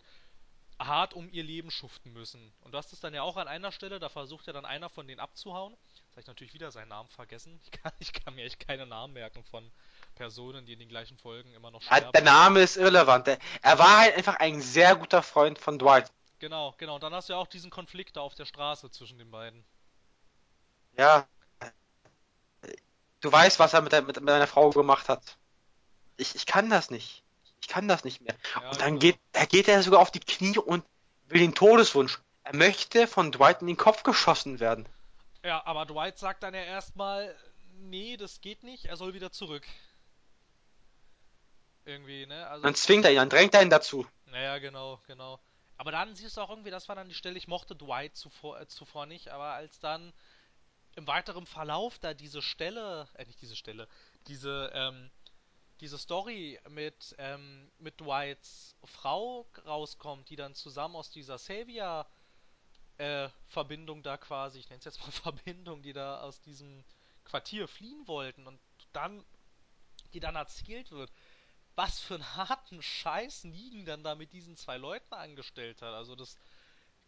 hart um ihr Leben schuften müssen. Und du hast es dann ja auch an einer Stelle, da versucht ja dann einer von denen abzuhauen. Jetzt habe ich natürlich wieder seinen Namen vergessen. Ich kann, ich kann mir echt keine Namen merken von Personen, die in den gleichen Folgen immer noch ja, der sterben. Name ist irrelevant. Er war halt einfach ein sehr guter Freund von Dwight. Genau, genau. Und dann hast du ja auch diesen Konflikt da auf der Straße zwischen den beiden. Ja, du weißt, was er mit, mit deiner Frau gemacht hat. Ich, ich kann das nicht. Ich kann das nicht mehr. Ja, Und dann genau. geht, da geht er sogar auf die Knie und will den Todeswunsch. Er möchte von Dwight in den Kopf geschossen werden. Ja, aber Dwight sagt dann ja erstmal, nee, das geht nicht, er soll wieder zurück. Irgendwie, ne? Also, Dann zwingt er ihn, dann drängt er ihn dazu. naja, genau, genau. Aber dann siehst du auch irgendwie, das war dann die Stelle, ich mochte Dwight zuvor, äh, zuvor nicht, aber als dann im weiteren Verlauf da diese Stelle, äh, nicht diese Stelle, diese, ähm, diese Story mit, ähm, mit Dwights Frau rauskommt, die dann zusammen aus dieser Savior äh, Verbindung da quasi, ich nenne es jetzt mal (laughs) Verbindung, die da aus diesem Quartier fliehen wollten und dann, die dann erzählt wird, was für einen harten Scheiß Negan dann da mit diesen zwei Leuten angestellt hat. Also das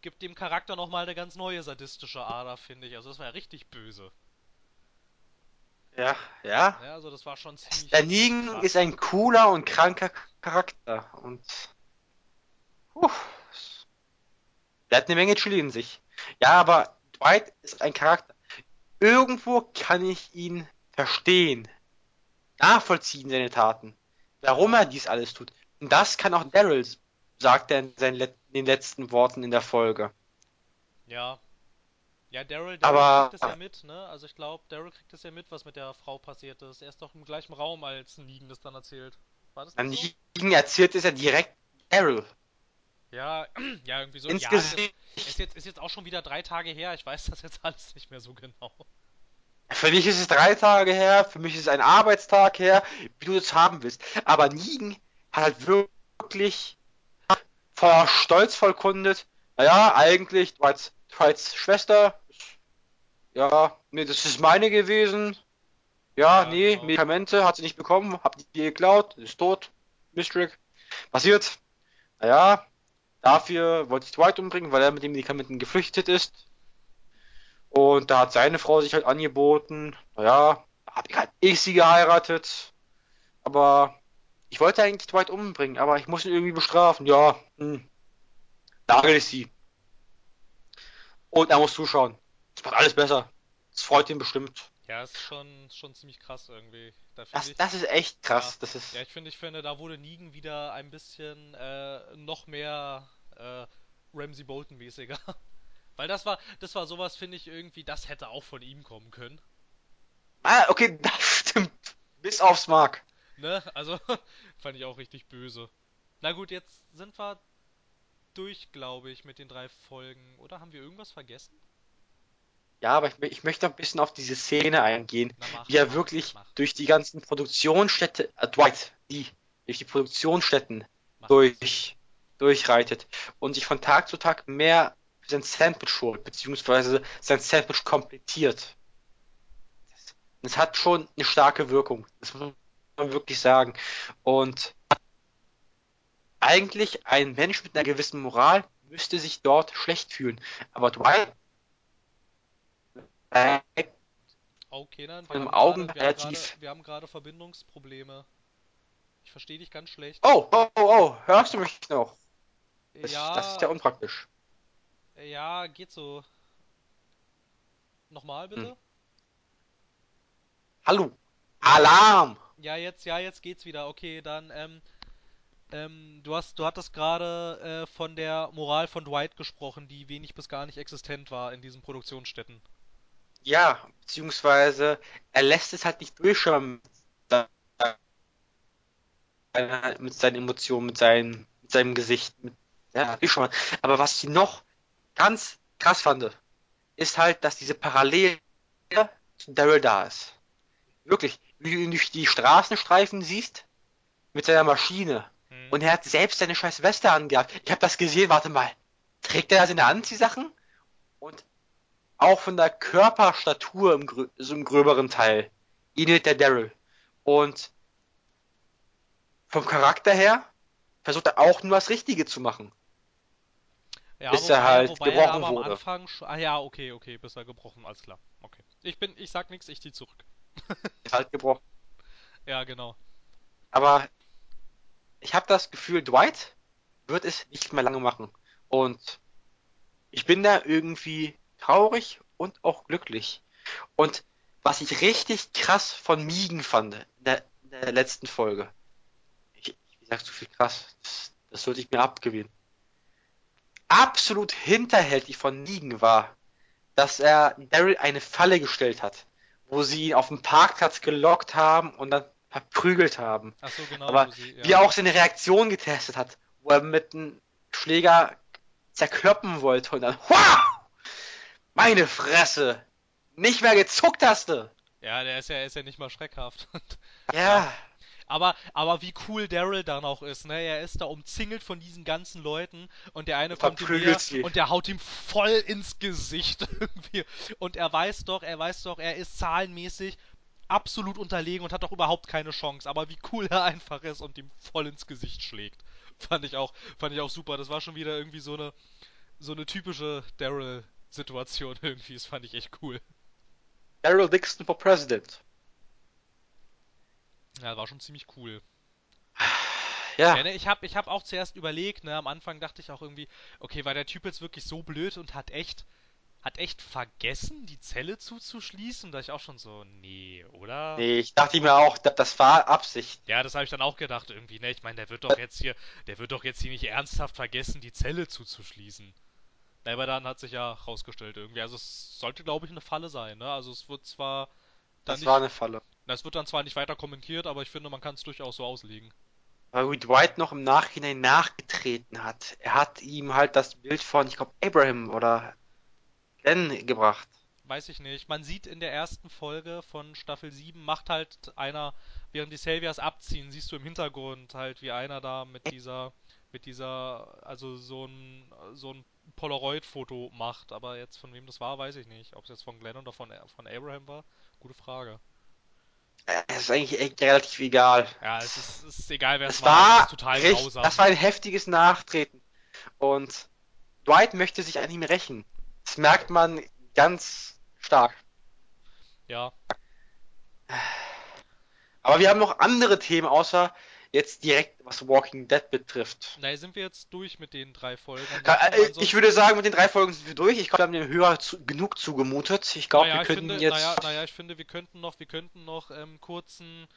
gibt dem Charakter nochmal eine ganz neue sadistische Ader, finde ich. Also das war ja richtig böse. Ja, ja. Ja, also das war schon ziemlich, Der Negan krass. ist ein cooler und kranker Charakter. Und puh, der hat eine Menge Chili in sich. Ja, aber Dwight ist ein Charakter. Irgendwo kann ich ihn verstehen. Nachvollziehen seine Taten. Warum er dies alles tut. Und das kann auch Daryl, sagt er in, seinen Let den letzten Worten in der Folge. Ja. Ja, Daryl, kriegt es ja mit, ne? Also ich glaube, Daryl kriegt es ja mit, was mit der Frau passiert ist. Er ist doch im gleichen Raum, als Negan das dann erzählt. War das nicht so? Negan erzählt es ja direkt Daryl. Ja, (clears throat) ja, irgendwie so. Ins ja, das Gesicht. ist jetzt, ist jetzt auch schon wieder drei Tage her. Ich weiß das jetzt (laughs) alles nicht mehr so genau. Für dich ist es drei Tage her, für mich ist es ein Arbeitstag her, wie du es haben willst. Aber Negan hat halt wirklich voller Stolz vollkundet, naja, eigentlich Dwights, Dwights Schwester ja, nee, das ist meine gewesen. Ja, Ja, nee, genau. Medikamente hat sie nicht bekommen, hab die geklaut, ist tot. Mistrick. Passiert. Naja, dafür wollte ich Dwight umbringen, weil er mit den Medikamenten geflüchtet ist. Und da hat seine Frau sich halt angeboten. Naja, hab ich halt ich sie geheiratet. Aber ich wollte eigentlich Dwight umbringen, aber ich muss ihn irgendwie bestrafen. Ja, hm, nagel ich sie. Und er muss zuschauen. Das macht alles besser. Das freut ihn bestimmt. Ja, ist schon, schon ziemlich krass irgendwie. Da Das, ich, das ist echt krass. ja, Das ist. ja, ich finde, ich finde, da wurde Negan wieder ein bisschen äh, noch mehr äh, Ramsey Bolton-mäßiger. (laughs) Weil das war, das war sowas, finde ich irgendwie, das hätte auch von ihm kommen können. Ah, okay, (laughs) das stimmt. Bis aufs Mark. Ne? Also, (laughs) fand ich auch richtig böse. Na gut, jetzt sind wir durch, glaube ich, mit den drei Folgen. Oder haben wir irgendwas vergessen? Ja, aber ich, ich möchte ein bisschen auf diese Szene eingehen, Na mach, wie er mach, wirklich mach, durch die ganzen Produktionsstätte, äh, Dwight, die, durch die Produktionsstätten durch, durchreitet und sich von Tag zu Tag mehr sein Sandwich holt, beziehungsweise sein Sandwich komplettiert. Das hat schon eine starke Wirkung. Das muss man wirklich sagen. Und eigentlich ein Mensch mit einer gewissen Moral müsste sich dort schlecht fühlen. Aber Dwight Okay, dann, wir haben Augen gerade, wir haben relativ- gerade, wir haben gerade Verbindungsprobleme. Ich verstehe dich ganz schlecht. Oh, oh, oh, oh, hörst du mich noch? Das, ja, das ist ja unpraktisch. Ja, geht so. Nochmal bitte? Hm. Hallo. Alarm! Ja, jetzt, ja, jetzt geht's wieder. Okay, dann, ähm, ähm, du hast, du hattest gerade äh, von der Moral von Dwight gesprochen, die wenig bis gar nicht existent war in diesen Produktionsstätten. Ja, beziehungsweise er lässt es halt nicht durchschauen mit seinen Emotionen, mit seinem, mit seinem Gesicht. Mit, ja, ich schon. Aber was ich noch ganz krass fand, ist halt, dass diese Parallele zu Daryl da ist. Wirklich, wie du ihn durch die Straßenstreifen siehst, mit seiner Maschine. Hm. Und er hat selbst seine scheiß Weste angehabt. Ich habe das gesehen, warte mal. Trägt er seine Anziehsachen? Und auch von der Körperstatur im, grö so im gröberen Teil ähnelt der Daryl. Und vom Charakter her versucht er auch nur das Richtige zu machen. Ja, bis er halt wobei er gebrochen aber am wurde. Anfang sch- Ah ja, okay, okay, bis er gebrochen, alles klar. Okay. Ich bin, ich sag nichts, ich zieh zurück. (laughs) Ist halt gebrochen. Ja, genau. Aber ich habe das Gefühl, Dwight wird es nicht mehr lange machen. Und ich bin da irgendwie traurig und auch glücklich. Und was ich richtig krass von Migen fand in der, in der letzten Folge. Ich, wie sagst du viel krass? Das, das sollte ich mir abgewinnen. Absolut hinterhältig von Negan war, dass er Daryl eine Falle gestellt hat, wo sie ihn auf dem Parkplatz gelockt haben und dann verprügelt haben. Ach so, genau, Aber sie, wie er auch seine Reaktion getestet hat, wo er mit einem Schläger zerkloppen wollte und dann, wow! Meine Fresse! Nicht mehr gezuckt hast du! Ja, der ist ja, ist ja nicht mal schreckhaft. Ja, (laughs) Aber, aber wie cool Daryl dann auch ist, ne? Er ist da umzingelt von diesen ganzen Leuten und der eine kommt ihm und der haut ihm voll ins Gesicht (laughs) irgendwie. Und er weiß doch, er weiß doch, er ist zahlenmäßig absolut unterlegen und hat doch überhaupt keine Chance. Aber wie cool er einfach ist und ihm voll ins Gesicht schlägt. (laughs) Fand ich auch, fand ich auch super. Das war schon wieder irgendwie so eine, so eine typische Daryl-Situation (laughs) irgendwie. Das fand ich echt cool. Daryl Dixon for President. Ja, war schon ziemlich cool. Ja, Ja, ne, ich habe ich hab auch zuerst überlegt, ne, am Anfang dachte ich auch irgendwie, okay, war der Typ jetzt wirklich so blöd und hat echt, hat echt vergessen, die Zelle zuzuschließen? Da ich auch schon so, nee, oder? nee, ich dachte mir auch, da- das war Absicht. Ja, das habe ich dann auch gedacht irgendwie, ne? Ich meine, der wird doch jetzt hier, der wird doch jetzt hier nicht ernsthaft vergessen, die Zelle zuzuschließen. Aber dann hat sich ja rausgestellt irgendwie. Also es sollte, glaube ich, eine Falle sein, ne? Also es wird zwar Das nicht, war eine Falle. Na, es wird dann zwar nicht weiter kommentiert, aber ich finde, man kann es durchaus so auslegen. Weil wie Dwight noch im Nachhinein nachgetreten hat. Er hat ihm halt das Bild von, ich glaube, Abraham oder Glenn gebracht. Weiß ich nicht. Man sieht in der ersten Folge von Staffel 7, macht halt einer, während die Saviors abziehen, siehst du im Hintergrund halt, wie einer da mit dieser, mit dieser, also so ein, so ein Polaroid-Foto macht. Aber jetzt von wem das war, weiß ich nicht. Ob es jetzt von Glenn oder von, von Abraham war, gute Frage. Äh, Es ist eigentlich echt relativ egal. Ja, es ist, es ist egal, wer es Es war, es war ist total recht, grausam. das war ein heftiges Nachtreten. Und Dwight möchte sich an ihm rächen. Das merkt man ganz stark. ja, Aber wir haben noch andere Themen, außer jetzt direkt, was Walking Dead betrifft. naja, sind wir jetzt durch mit den drei Folgen. Äh, Ansonsten- Ich würde sagen, mit den drei Folgen sind wir durch. Ich glaube, wir haben dem Hörer zu, genug zugemutet. Ich glaube, naja, wir könnten finde, jetzt. naja, naja, ich finde, wir könnten noch, wir könnten noch ähm, kurzen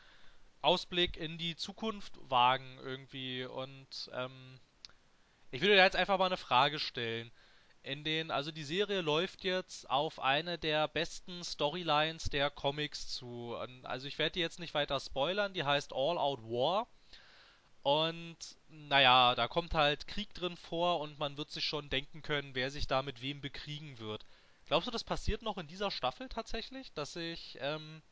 Ausblick in die Zukunft wagen irgendwie und ähm, ich würde jetzt einfach mal eine Frage stellen. In den, also die Serie läuft jetzt auf eine der besten Storylines der Comics zu. Also ich werde die jetzt nicht weiter spoilern, die heißt All Out War. Und naja, da kommt halt Krieg drin vor und man wird sich schon denken können, wer sich da mit wem bekriegen wird. Glaubst du, das passiert noch in dieser Staffel tatsächlich, dass sich, ähm,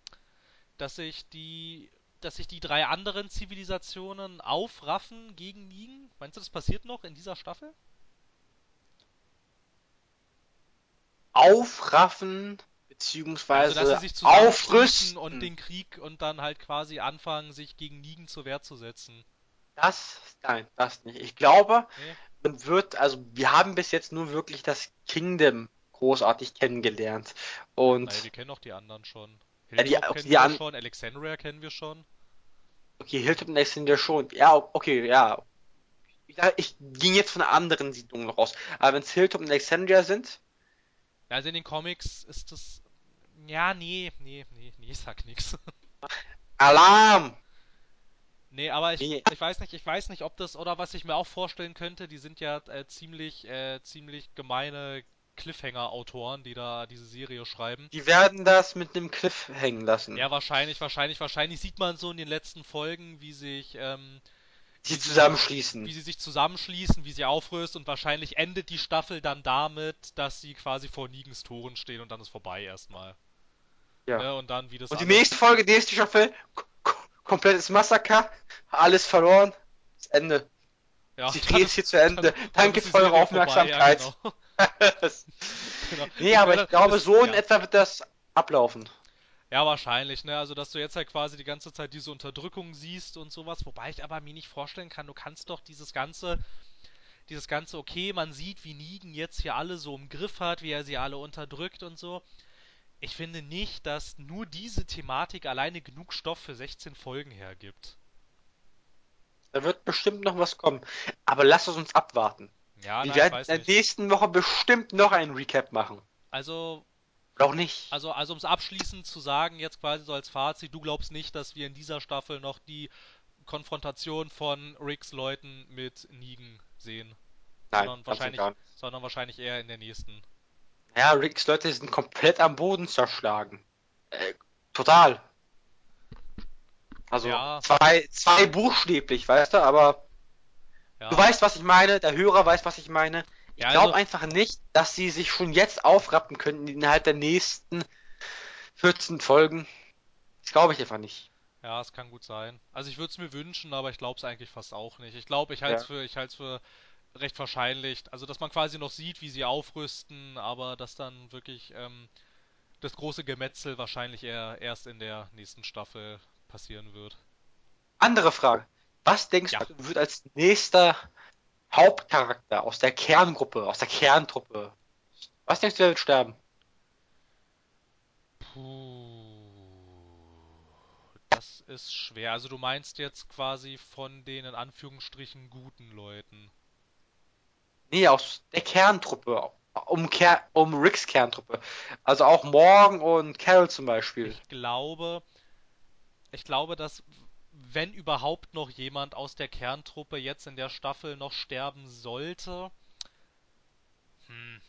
dass sich die, dass sich die drei anderen Zivilisationen aufraffen gegen Negan? Meinst du, das passiert noch in dieser Staffel? aufraffen beziehungsweise Also, dass sie sich aufrüsten. und den Krieg und dann halt quasi anfangen, sich gegen Negan zur Wehr zu setzen. Das, nein, das nicht. Ich glaube, Nee? man wird, also wir haben bis jetzt nur wirklich das Kingdom großartig kennengelernt. Und Naja, wir kennen auch die anderen schon. Ja, die- Hilltop kennen die wir an- schon, Alexandria kennen wir schon. okay, Hilltop und Alexandria schon. Ja, okay, ja. Ich, ich ging jetzt von einer anderen Siedlung noch aus. Aber wenn es Hilltop und Alexandria sind, Ja, Also in den Comics ist das. Ja, nee, nee, nee, nee, ich sag nix. Alarm! Nee, aber ich, Nee. ich weiß nicht, ich weiß nicht, ob das, oder was ich mir auch vorstellen könnte, die sind ja äh, ziemlich, äh, ziemlich gemeine Cliffhanger-Autoren, die da diese Serie schreiben. Die werden das mit einem Cliff hängen lassen. Ja, wahrscheinlich, wahrscheinlich, wahrscheinlich sieht man so in den letzten Folgen, wie sich, ähm, die sie- zusammenschließen. wie sie sich zusammenschließen, wie sie aufrüsten und wahrscheinlich endet die Staffel dann damit, dass sie quasi vor Negens Toren stehen und dann ist vorbei erstmal. Ja. Ne, und dann wie das Und die nächste Folge, nächste Staffel, komplettes Massaker, alles verloren, das Ende. ja, Die Serie ist- hier zu Ende. (laughs) dann- Danke für eure vorbei, Aufmerksamkeit. Ja, genau. (laughs) genau. nee, aber ich glaube, so in ja. etwa wird das ablaufen. Ja, wahrscheinlich, ne? Also, dass du jetzt halt quasi die ganze Zeit diese Unterdrückung siehst und sowas, wobei ich aber mir nicht vorstellen kann, du kannst doch dieses ganze, dieses ganze, okay, man sieht, wie Negan jetzt hier alle so im Griff hat, wie er sie alle unterdrückt und so. Ich finde nicht, dass nur diese Thematik alleine genug Stoff für 16 Folgen hergibt. Da wird bestimmt noch was kommen. Aber lass es uns abwarten. Ja, Wir nein, werden in der nicht. nächsten Woche bestimmt noch einen Recap machen. Also, Oder auch nicht. also, also um es abschließend zu sagen, jetzt quasi so als Fazit, du glaubst nicht, dass wir in dieser Staffel noch die Konfrontation von Ricks Leuten mit Negan sehen. Nein, sondern wahrscheinlich- sondern wahrscheinlich eher in der nächsten. Ja, Ricks Leute sind komplett am Boden zerschlagen. Äh, total. Also Ja. zwei, zwei buchstäblich, weißt du, aber Ja, du weißt, was ich meine, der Hörer weiß, was ich meine. Ich Ja, glaube also- einfach nicht, dass sie sich schon jetzt aufrappen können innerhalb der nächsten 14 Folgen. Das glaube ich einfach nicht. ja, es kann gut sein. Also ich würde es mir wünschen, aber ich glaube es eigentlich fast auch nicht. Ich glaube, ich halte es Ja. für, ich halte es für recht wahrscheinlich. Also dass man quasi noch sieht, wie sie aufrüsten, aber dass dann wirklich ähm, das große Gemetzel wahrscheinlich eher erst in der nächsten Staffel passieren wird. Andere Frage. Was denkst Ja. du wird als nächster Hauptcharakter aus der Kerngruppe, aus der Kerntruppe? Was denkst du, wer wird sterben? Puh. Das ist schwer. Also du meinst jetzt quasi von den in Anführungsstrichen guten Leuten. Nee, aus der Kerntruppe. Um, Ker um Ricks Kerntruppe. Also auch Morgan und Carol zum Beispiel. Ich glaube, ich glaube, dass wenn überhaupt noch jemand aus der Kerntruppe jetzt in der Staffel noch sterben sollte. Hm.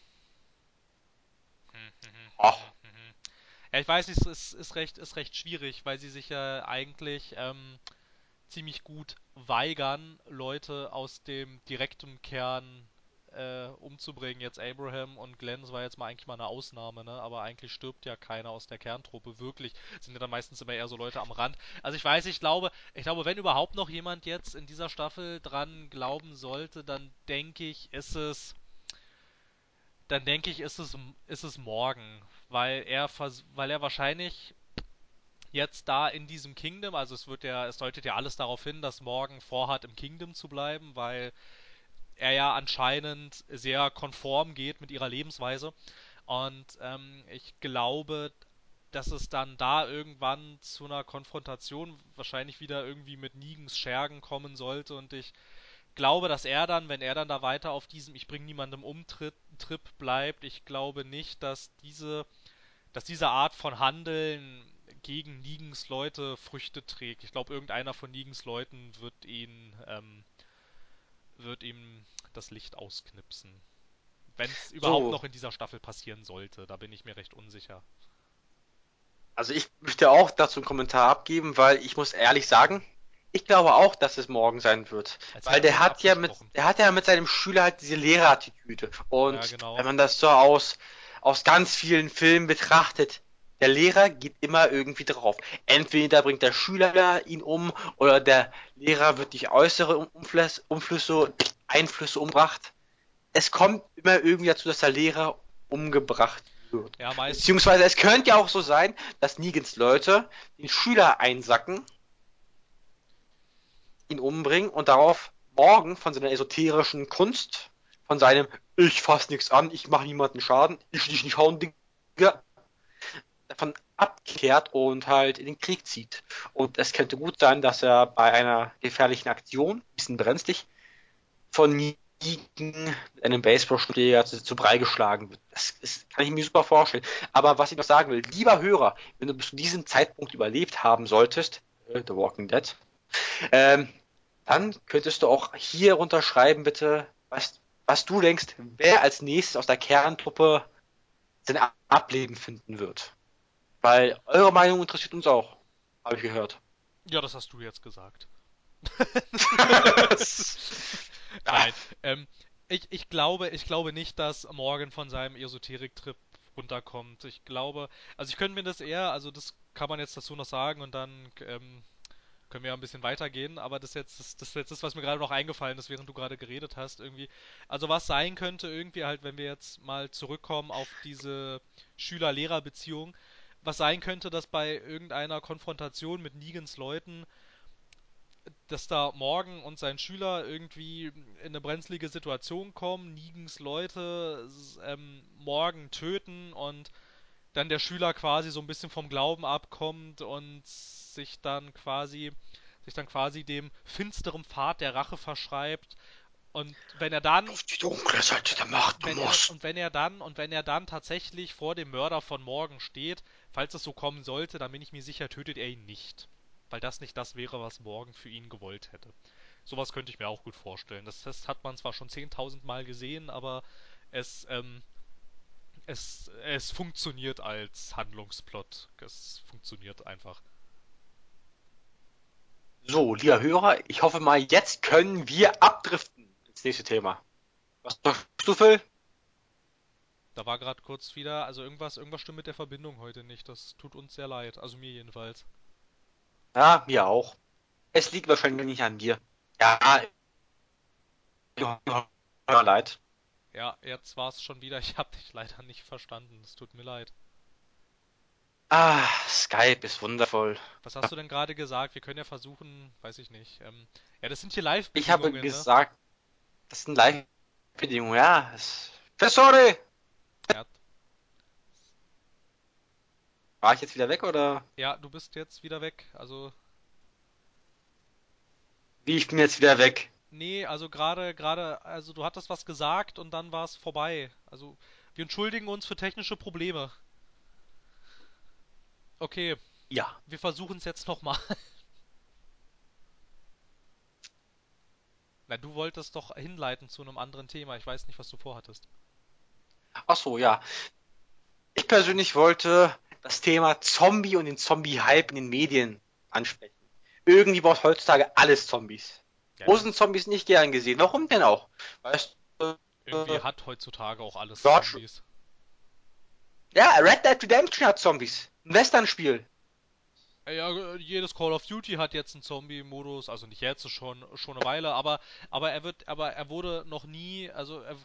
Hm, hm, hm, Ach. hm, hm. Ja, ich weiß nicht, es ist, ist recht, ist recht schwierig, weil sie sich ja eigentlich ähm, ziemlich gut weigern, Leute aus dem direkten Kern äh, umzubringen. Jetzt Abraham und Glenn, das war jetzt mal eigentlich mal eine Ausnahme, ne? Aber eigentlich stirbt ja keiner aus der Kerntruppe wirklich. Sind ja dann meistens immer eher so Leute am Rand. Also ich weiß, ich glaube, ich glaube, wenn überhaupt noch jemand jetzt in dieser Staffel dran glauben sollte, dann denke ich, ist es dann denke ich, ist es, ist es morgen, weil er, weil er wahrscheinlich jetzt da in diesem Kingdom, also es wird ja, es deutet ja alles darauf hin, dass morgen vorhat, im Kingdom zu bleiben, weil er ja anscheinend sehr konform geht mit ihrer Lebensweise. Und ähm, ich glaube, dass es dann da irgendwann zu einer Konfrontation wahrscheinlich wieder irgendwie mit Nigens Schergen kommen sollte und ich glaube, dass er dann, wenn er dann da weiter auf diesem Ich bring niemandem um Trip bleibt, ich glaube nicht, dass diese, dass diese Art von Handeln gegen Nigens Leute Früchte trägt. Ich glaube, irgendeiner von Nigens Leuten wird ihn, ähm, wird ihm das Licht ausknipsen. Wenn es überhaupt so. noch in dieser Staffel passieren sollte, da bin ich mir recht unsicher. Also ich möchte auch dazu einen Kommentar abgeben, weil ich muss ehrlich sagen, ich glaube auch, dass es morgen sein wird. Als weil der hat ja mit, der hat ja mit seinem Schüler halt diese Lehrerattitüde. Und ja, genau. wenn man das so aus, aus ganz vielen Filmen betrachtet, der Lehrer geht immer irgendwie drauf. Entweder bringt der Schüler ihn um oder der Lehrer wird durch äußere Umflüsse, Umflüsse Einflüsse umbracht. Es kommt immer irgendwie dazu, dass der Lehrer umgebracht wird. Ja, Beziehungsweise es könnte ja auch so sein, dass Negens Leute den Schüler einsacken ihn umbringen und darauf morgen von seiner esoterischen Kunst, von seinem Ich fass nichts an, ich mach niemanden Schaden, ich dich nicht hauen, Digga, davon abkehrt und halt in den Krieg zieht. Und es könnte gut sein, dass er bei einer gefährlichen Aktion, bisschen brenzlig, von mit einem Baseballschläger zu, zu Brei geschlagen wird. Das, das, kann ich mir super vorstellen. Aber was ich noch sagen will, lieber Hörer, wenn du bis zu diesem Zeitpunkt überlebt haben solltest, äh, The Walking Dead, ähm, dann könntest du auch hier runterschreiben, bitte, was, was du denkst, wer als nächstes aus der Kerntruppe sein Ableben finden wird. Weil eure Meinung interessiert uns auch, habe ich gehört. Ja, das hast du jetzt gesagt. (laughs) Nein, ähm, ich, ich, glaube, ich glaube nicht, dass Morgan von seinem Esoterik-Trip runterkommt. Ich glaube, also ich könnte mir das eher, also das kann man jetzt dazu noch sagen und dann ähm, können wir ja ein bisschen weitergehen, aber das jetzt, das, das jetzt ist, was mir gerade noch eingefallen ist, während du gerade geredet hast, irgendwie. Also was sein könnte, irgendwie halt, wenn wir jetzt mal zurückkommen auf diese Schüler-Lehrer-Beziehung, was sein könnte, dass bei irgendeiner Konfrontation mit Negans Leuten, dass da Morgan und sein Schüler irgendwie in eine brenzlige Situation kommen, Negans Leute ähm, Morgan töten und dann der Schüler quasi so ein bisschen vom Glauben abkommt und sich dann quasi sich dann quasi dem finsteren Pfad der Rache verschreibt und wenn er dann auf die dunkle Seite der Macht wenn er, und wenn er dann und wenn er dann tatsächlich vor dem Mörder von morgen steht, falls es so kommen sollte, dann bin ich mir sicher, tötet er ihn nicht, weil das nicht das wäre, was morgen für ihn gewollt hätte. Sowas könnte ich mir auch gut vorstellen. Das, das hat man zwar schon 10.000 Mal gesehen, aber es ähm, es, es funktioniert als Handlungsplot. Es funktioniert einfach. So, lieber Hörer, ich hoffe mal, jetzt können wir abdriften ins nächste Thema. Was sagst du, Phil? Da war gerade kurz wieder, also irgendwas, irgendwas stimmt mit der Verbindung heute nicht. Das tut uns sehr leid, also mir jedenfalls. Ja, mir auch. Es liegt wahrscheinlich nicht an dir. Ja, ja, leid. Ja, jetzt war es schon wieder. (laughs) Ich habe dich leider nicht verstanden. Es tut mir leid. Ah, Skype ist wundervoll. Was hast du denn gerade gesagt? Wir können ja versuchen, weiß ich nicht. Ähm, ja, das sind hier live Ich habe ne? Das sind Live-Bedingungen, ja. Sorry! Ja. War ich jetzt wieder weg oder? Ja, du bist jetzt wieder weg. Also. Wie ich bin jetzt wieder weg? Nee, also gerade, gerade, also du hattest was gesagt und dann war es vorbei. Also wir entschuldigen uns für technische Probleme. Okay. Ja. Wir versuchen es jetzt nochmal. (laughs) Na, du wolltest doch hinleiten zu einem anderen Thema. Ich weiß nicht, was du vorhattest. Ach so, ja. Ich persönlich wollte das Thema Zombie und den Zombie-Hype in den Medien ansprechen. Irgendwie braucht heutzutage alles Zombies. Ja. Wo sind Zombies nicht gern gesehen? Warum denn auch? Weißt du, irgendwie hat heutzutage auch alles Zombies. Ja, Red Dead Redemption hat Zombies. Ein Western-Spiel. Ja, jedes Call of Duty hat jetzt einen Zombie-Modus, also nicht jetzt, schon schon eine Weile, aber aber er wird, aber er wurde noch nie, also er,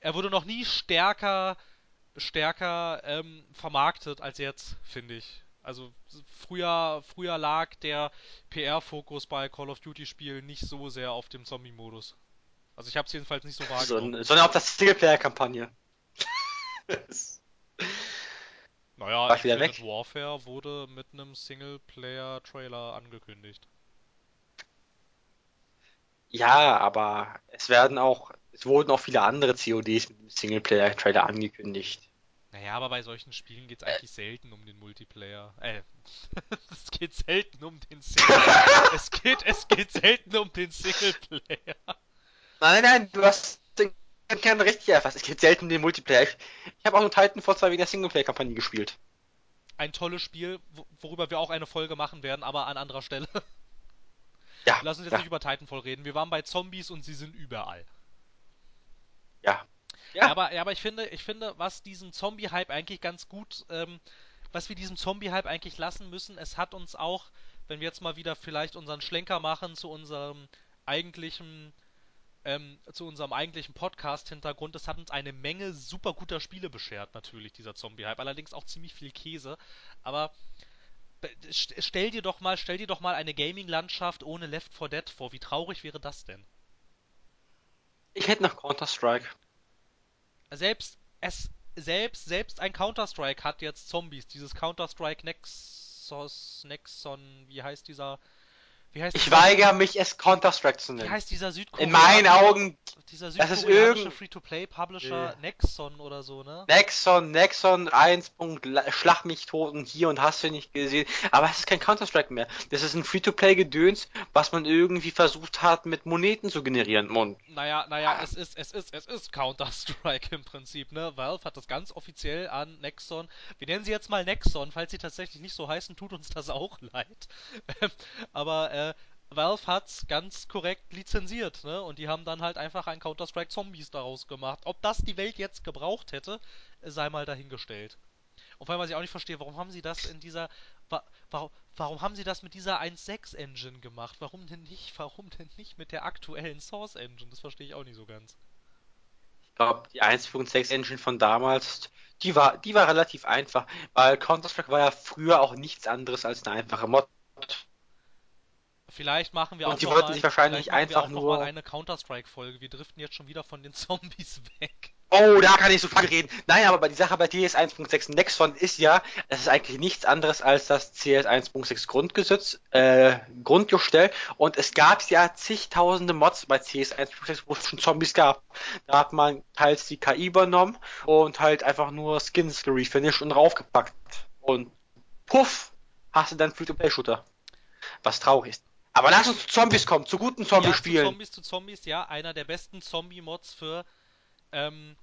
er wurde noch nie stärker stärker ähm, vermarktet als jetzt, finde ich. Also früher früher lag der PR-Fokus bei Call of Duty-Spielen nicht so sehr auf dem Zombie-Modus. Also ich habe es jedenfalls nicht so wahrgenommen. So, sondern auf das Singleplayer-Kampagne. (laughs) Naja, War ich wieder weg? Warfare wurde mit einem Singleplayer-Trailer angekündigt. ja, aber es werden auch, es wurden auch viele andere CODs mit dem Singleplayer-Trailer angekündigt. Naja, aber bei solchen Spielen geht es eigentlich selten um den Multiplayer. Äh, (laughs) es geht selten um den Single. (laughs) es geht, es geht selten um den Singleplayer. Nein, nein, du hast den Kern richtig erfasst. Es geht selten den Multiplayer. Ich, ich habe auch nur Titanfall 2 wegen der Singleplayer-Kampagne gespielt. Ein tolles Spiel, wo- worüber wir auch eine Folge machen werden, aber an anderer Stelle. Ja, Lass uns jetzt ja, nicht über Titanfall reden. Wir waren bei Zombies und sie sind überall. ja. Ja, Ja, aber, ja, aber ich finde, ich finde, was diesen Zombie-Hype eigentlich ganz gut, ähm, was wir diesem Zombie-Hype eigentlich lassen müssen, es hat uns auch, wenn wir jetzt mal wieder vielleicht unseren Schlenker machen zu unserem eigentlichen, ähm, zu unserem eigentlichen Podcast-Hintergrund, es hat uns eine Menge super guter Spiele beschert, natürlich, dieser Zombie-Hype. Allerdings auch ziemlich viel Käse. Aber be- st- stell dir doch mal, stell dir doch mal eine Gaming-Landschaft ohne Left 4 Dead vor. Wie traurig wäre das denn? ich hätte noch Counter-Strike. Selbst es selbst selbst ein Counter-Strike hat jetzt Zombies. Dieses Counter-Strike Nexus Nexon, wie heißt dieser Ich weigere mich, es Counter-Strike zu wie nennen. heißt dieser In südkoreanische meinen Augen dieser das ist südkoreanische irgend- Free-to-Play Publisher Ja. Nexon oder so, ne? Nexon, Nexon 1. Punkt, La- Schlag mich tot und hier und hast du nicht gesehen. Aber es ist kein Counter-Strike mehr. Das ist ein Free-to-Play-Gedöns, was man irgendwie versucht hat, mit Moneten zu generieren. Und Naja, naja, es ist, es ist, es ist Counter-Strike (laughs) im Prinzip, ne? Valve hat das ganz offiziell an Nexon. Wir nennen sie jetzt mal Nexon, falls sie tatsächlich nicht so heißen, tut uns das auch (laughs) leid. Ähm, Aber äh, Valve hat's ganz korrekt lizenziert, ne? Und die haben dann halt einfach ein Counter-Strike Zombies daraus gemacht. Ob das die Welt jetzt gebraucht hätte, sei mal dahingestellt. Und vor allem, was ich auch nicht verstehe, warum haben sie das in dieser. Wa warum, warum haben sie das mit dieser 1.6 Engine gemacht? Warum denn nicht? Warum denn nicht mit der aktuellen Source Engine? Das verstehe ich auch nicht so ganz. ich glaube, die 1.6 Engine von damals, die war, die war relativ einfach, weil Counter-Strike war ja früher auch nichts anderes als eine einfache Mod. Vielleicht machen wir Und auch die noch wollten mal, sich wahrscheinlich einfach nur- eine Counter-Strike-Folge. Wir driften jetzt schon wieder von den (laughs) Zombies weg. Oh, da kann ich so viel reden. Nein, aber bei die Sache bei TS 1.6 Nexon ist ja, es ist eigentlich nichts anderes als das CS 1.6 Grundgesetz, äh, Grundgestell. Und es gab ja zigtausende Mods bei CS 1.6, wo es schon Zombies gab. Da hat man teils die KI übernommen und halt einfach nur Skins gerefinished und raufgepackt. Und puff, hast du dann Free-to-Play-Shooter. Was traurig ist. Aber lass uns zu Zombies kommen, zu guten Ja, zu Zombie-Spielen. Zombies, zu Zombies, ja. Einer der besten Zombie-Mods für ähm,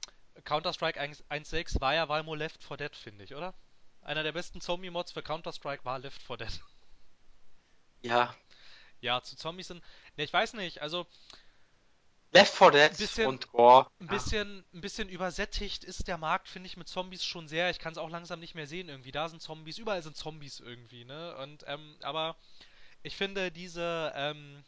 Counter-Strike 1.6 war ja Valmo Left 4 Dead, finde ich, oder? Einer der besten Zombie-Mods für Counter-Strike war Left 4 Dead. (laughs) ja. Ja, zu Zombies sind. Ne, ich weiß nicht, also Left 4 Dead Bisschen- und Gore. ein bisschen, ein bisschen übersättigt ist der Markt, finde ich, mit Zombies schon sehr. Ich kann es auch langsam nicht mehr sehen irgendwie. Da sind Zombies, überall sind Zombies irgendwie, ne? Und, ähm, aber ich finde diese, ähm,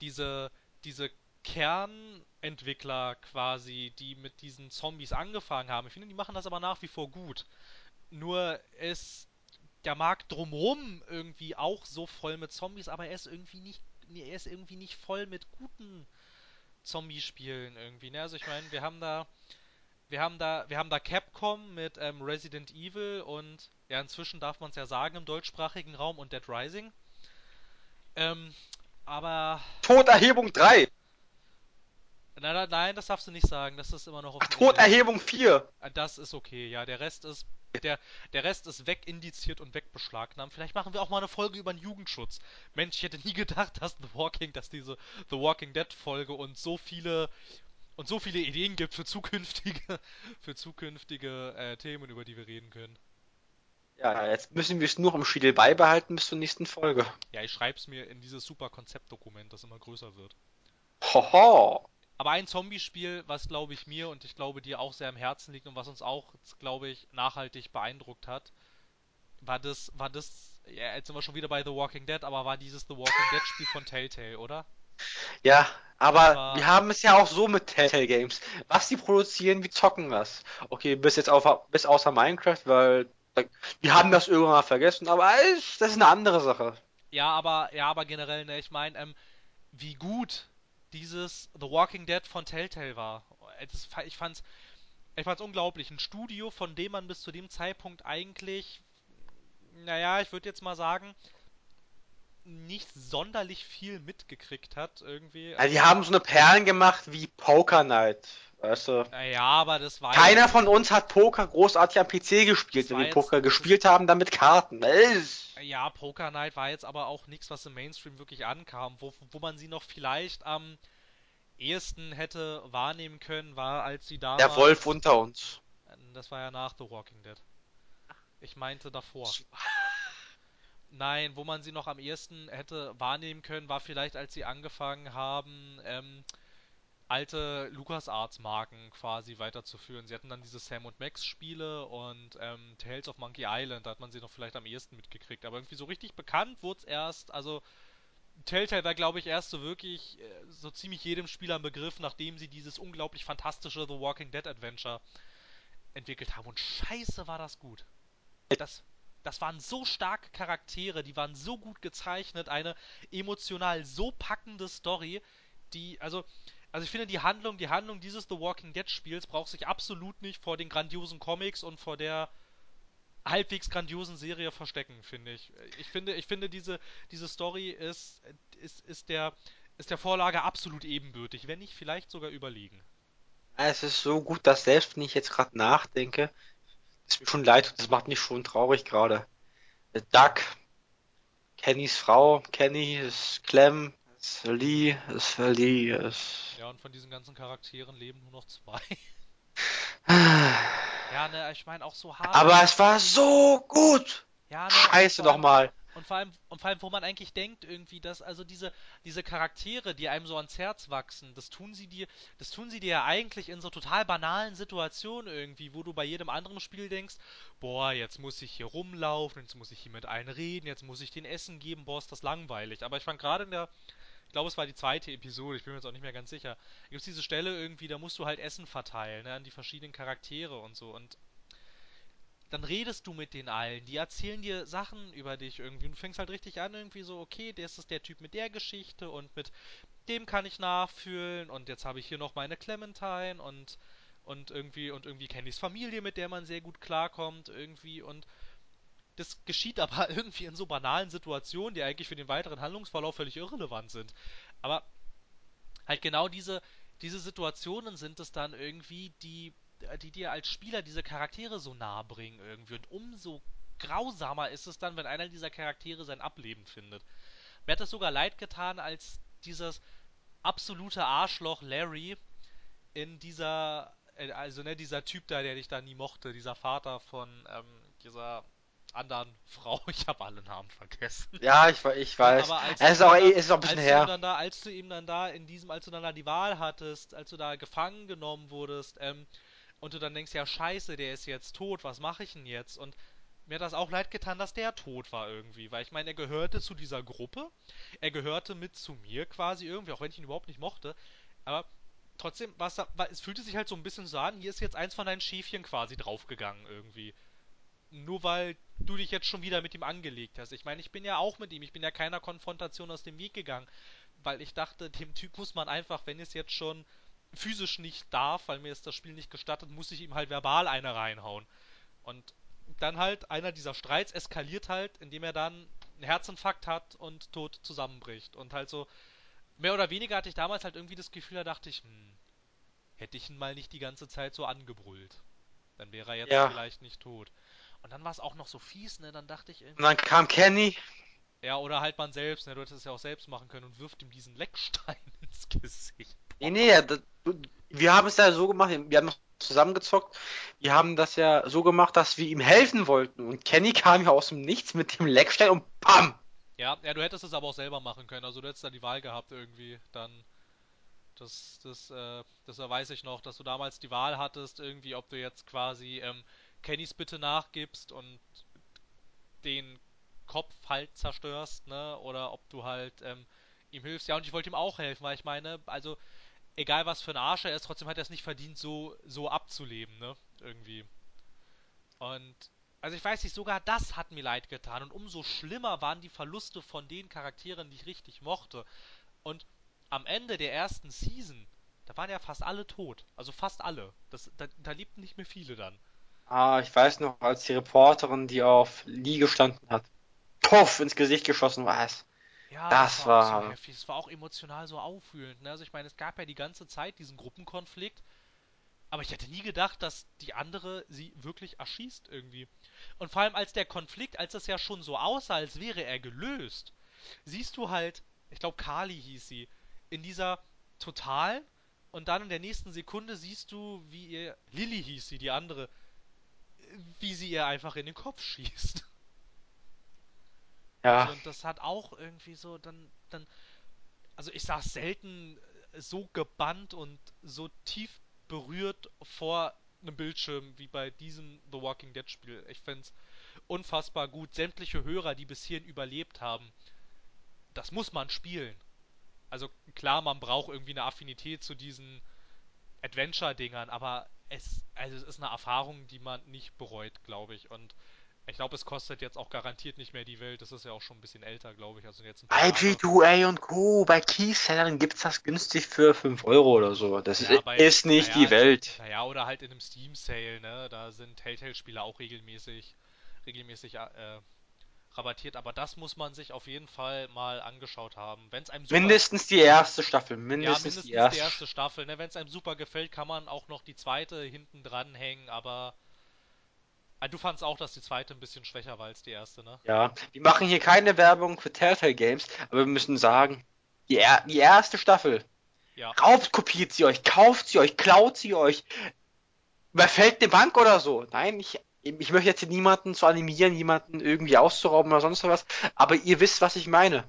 diese, diese Kernentwickler quasi, die mit diesen Zombies angefangen haben, ich finde, die machen das aber nach wie vor gut. Nur ist der Markt drumherum irgendwie auch so voll mit Zombies, aber er ist irgendwie nicht, er ist irgendwie nicht voll mit guten Zombie-Spielen irgendwie, ne? Also ich meine, wir haben da, wir haben da, wir haben da Capcom mit ähm, Resident Evil und ja, inzwischen darf man es ja sagen im deutschsprachigen Raum und Dead Rising. Ähm, aber Toderhebung 3. nein, nein, nein, das darfst du nicht sagen. Das ist immer noch auf Ach. Toderhebung 4. Ah, Das ist okay, ja. Der Rest ist der, der Rest ist wegindiziert und wegbeschlagnahmt. Vielleicht machen wir auch mal eine Folge über den Jugendschutz. Mensch, ich hätte nie gedacht, dass The Walking, dass diese The Walking Dead Folge und so viele und so viele Ideen gibt für zukünftige für zukünftige äh, Themen, über die wir reden können. Ja, jetzt müssen wir es nur im Schädel beibehalten bis zur nächsten Folge. Ja, ich schreib's mir in dieses super Konzeptdokument, das immer größer wird. Hoho. Aber ein Zombie-Spiel, was glaube ich mir und ich glaube dir auch sehr am Herzen liegt und was uns auch, glaube ich, nachhaltig beeindruckt hat, war das, war das, ja, jetzt sind wir schon wieder bei The Walking Dead, aber war dieses The Walking Dead Spiel von Telltale, oder? Ja, aber war, wir haben es ja auch so mit Telltale Games. Was die produzieren, wir zocken das. Okay, bis jetzt auf, bis außer Minecraft, weil wir haben das irgendwann mal vergessen, aber das ist eine andere Sache. ja, aber, ja, aber generell, ne, ich meine, ähm, wie gut dieses The Walking Dead von Telltale war. Das, ich fand's, ich fand's unglaublich. Ein Studio, von dem man bis zu dem Zeitpunkt eigentlich, naja, ich würde jetzt mal sagen, nicht sonderlich viel mitgekriegt hat, irgendwie. Ja, Also die die, haben so eine Perlen gemacht wie Poker Night, weißt du. naja, aber das war Keiner jetzt, von uns hat Poker großartig am PC gespielt, wenn wir Poker gespielt haben, dann mit Karten. Es- ja, Poker Night war jetzt aber auch nichts, was im Mainstream wirklich ankam. Wo, wo man sie noch vielleicht am ehesten hätte wahrnehmen können, war, als sie Der Wolf unter uns. das war ja nach The Walking Dead. Ich meinte davor. (laughs) Nein, wo man sie noch am ehesten hätte wahrnehmen können, war vielleicht, als sie angefangen haben, ähm, alte LucasArts-Marken quasi weiterzuführen. Sie hatten dann diese Sam und Max Spiele und ähm, Tales of Monkey Island, da hat man sie noch vielleicht am ehesten mitgekriegt. Aber irgendwie so richtig bekannt wurde es erst, also Telltale war, glaube ich, erst so wirklich äh, so ziemlich jedem Spieler ein Begriff, nachdem sie dieses unglaublich fantastische The Walking Dead Adventure entwickelt haben. Und scheiße war das gut. Das, das waren so starke Charaktere, die waren so gut gezeichnet, eine emotional so packende Story, die, also, also ich finde die Handlung, die Handlung dieses The Walking Dead Spiels braucht sich absolut nicht vor den grandiosen Comics und vor der halbwegs grandiosen Serie verstecken, finde ich. Ich finde, ich finde diese, diese Story ist, ist, ist der, ist der Vorlage absolut ebenbürtig, wenn nicht vielleicht sogar überlegen. Es ist so gut, dass selbst wenn ich jetzt gerade nachdenke, es mir schon leid tut, das macht mich schon traurig gerade. Doug, Kennys Frau, Kenny, ist Clem, ist Lee, ist Lee, ist. Ja, und von diesen ganzen Charakteren leben nur noch zwei. Aber (sighs) Ja, ne, ich meine auch so hart, wie es war so gut! Ja, ne, Scheiße allem, nochmal. und vor allem, und vor allem, wo man eigentlich denkt irgendwie, dass also diese, diese Charaktere, die einem so ans Herz wachsen, das tun sie dir, das tun sie dir ja eigentlich in so total banalen Situationen irgendwie, wo du bei jedem anderen Spiel denkst, boah, jetzt muss ich hier rumlaufen, jetzt muss ich hier mit allen reden, jetzt muss ich den Essen geben, boah, ist das langweilig. Aber ich fand gerade in der, ich glaube, es war die zweite Episode, ich bin mir jetzt auch nicht mehr ganz sicher, gibt es diese Stelle irgendwie, da musst du halt Essen verteilen, ne, an die verschiedenen Charaktere und so. Und dann redest du mit den allen, die erzählen dir Sachen über dich irgendwie. Und du fängst halt richtig an irgendwie so, okay, das ist der Typ mit der Geschichte und mit dem kann ich nachfühlen und jetzt habe ich hier noch meine Clementine und und irgendwie und irgendwie Candys Familie, mit der man sehr gut klarkommt irgendwie. Und das geschieht aber (laughs) irgendwie in so banalen Situationen, die eigentlich für den weiteren Handlungsverlauf völlig irrelevant sind. Aber halt genau diese, diese Situationen sind es dann irgendwie, die, die dir als Spieler diese Charaktere so nahe bringen irgendwie. Und umso grausamer ist es dann, wenn einer dieser Charaktere sein Ableben findet. Mir hat das sogar leid getan, als dieses absolute Arschloch Larry in dieser, äh, also ne, dieser Typ da, der dich da nie mochte, dieser Vater von ähm, dieser anderen (laughs) Frau, ich habe alle Namen vergessen. Ja, ich, ich weiß. aber als Es ist auch, dann da, es ist auch ein bisschen als du her. dann da, als du ihm dann da in diesem, als du dann da die Wahl hattest, als du da gefangen genommen wurdest, ähm, und du dann denkst, ja scheiße, der ist jetzt tot, was mache ich denn jetzt? Und mir hat das auch leid getan, dass der tot war irgendwie, weil ich meine, er gehörte zu dieser Gruppe, er gehörte mit zu mir quasi irgendwie, auch wenn ich ihn überhaupt nicht mochte, aber trotzdem da, war, es fühlte sich halt so ein bisschen so an, hier ist jetzt eins von deinen Schäfchen quasi draufgegangen irgendwie. Nur weil du dich jetzt schon wieder mit ihm angelegt hast. Ich meine, ich bin ja auch mit ihm, ich bin ja keiner Konfrontation aus dem Weg gegangen, weil ich dachte, (laughs) dem Typ muss man einfach, wenn es jetzt schon physisch nicht darf, weil mir es das Spiel nicht gestattet, muss ich ihm halt verbal eine reinhauen. Und dann halt einer dieser Streits eskaliert halt, indem er dann einen Herzinfarkt hat und tot zusammenbricht. Und halt so, mehr oder weniger hatte ich damals halt irgendwie das Gefühl, da dachte ich, hm, hätte ich ihn mal nicht die ganze Zeit so angebrüllt. Dann wäre er jetzt Ja. vielleicht nicht tot. Und dann war es auch noch so fies, ne? Dann dachte ich Und irgendwie. dann kam Kenny. Ja, oder halt man selbst, ne? Du hättest es ja auch selbst machen können und wirft ihm diesen Leckstein (laughs) ins Gesicht. Nee, nee, das, wir haben es ja so gemacht, wir haben noch zusammengezockt. Wir haben das ja so gemacht, dass wir ihm helfen wollten. Und Kenny kam ja aus dem Nichts mit dem Leckstein und PAM! Ja, ja, du hättest es aber auch selber machen können. Also du hättest da die Wahl gehabt irgendwie, dann Das, das, äh, das weiß ich noch, dass du damals die Wahl hattest, irgendwie, ob du jetzt quasi ähm, Kennys Bitte nachgibst und den Kopf halt zerstörst, ne? Oder ob du halt ähm, ihm hilfst. Ja, und ich wollte ihm auch helfen, weil ich meine, also egal was für ein Arsch er ist, trotzdem hat er es nicht verdient, so, so abzuleben, ne? Irgendwie. Und also ich weiß nicht, sogar das hat mir leid getan. Und umso schlimmer waren die Verluste von den Charakteren, die ich richtig mochte. Und am Ende der ersten Season, da waren ja fast alle tot. Also fast alle. Das, da, da lebten nicht mehr viele dann. Ah, ich weiß noch, als die Reporterin, die auf Lee gestanden hat, puff, ins Gesicht geschossen war. Ja, das Das war auch so war. heftig. Es war auch emotional so aufwühlend. Ne? Also ich meine, es gab ja die ganze Zeit diesen Gruppenkonflikt. Aber ich hätte nie gedacht, dass die andere sie wirklich erschießt irgendwie. Und vor allem als der Konflikt, als es ja schon so aussah, als wäre er gelöst, siehst du halt, ich glaube Kali hieß sie, in dieser totalen und dann in der nächsten Sekunde siehst du, wie ihr, Lilly hieß sie, die andere, wie sie ihr einfach in den Kopf schießt. Also Ja, und das hat auch irgendwie so dann, dann, also ich saß selten so gebannt und so tief berührt vor einem Bildschirm wie bei diesem The Walking Dead Spiel. Ich find's unfassbar gut. Sämtliche Hörer, die bis hierhin überlebt haben, das muss man spielen. Also klar, man braucht irgendwie eine Affinität zu diesen Adventure-Dingern, aber es, also es ist eine Erfahrung, die man nicht bereut, glaube ich. Und ich glaube, es kostet jetzt auch garantiert nicht mehr die Welt. Das ist ja auch schon ein bisschen älter, glaube ich. Also jetzt ein bei Jahre. G2A und Co. Bei Keysellern gibt's das günstig für 5 Euro oder so. Das Ja, bei, ist nicht naja, die Welt. naja, oder halt in einem Steam-Sale, ne? Da sind Telltale-Spiele auch regelmäßig, regelmäßig äh, rabattiert. Aber das muss man sich auf jeden Fall mal angeschaut haben. Wenn es einem Mindestens die erste Staffel. ja, Mindestens die mindestens die erste. erste Staffel, ne? Wenn es einem super gefällt, kann man auch noch die zweite hinten dran hängen. Aber ah, du fandst auch, dass die zweite ein bisschen schwächer war als die erste, ne? Ja, wir machen hier keine Werbung für Telltale Games, aber wir müssen sagen, die, er die erste Staffel, Ja, raubkopiert sie euch, kauft sie euch, klaut sie euch, überfällt eine Bank oder so. Nein, ich, ich möchte jetzt hier niemanden zu animieren, jemanden irgendwie auszurauben oder sonst was, aber ihr wisst, was ich meine.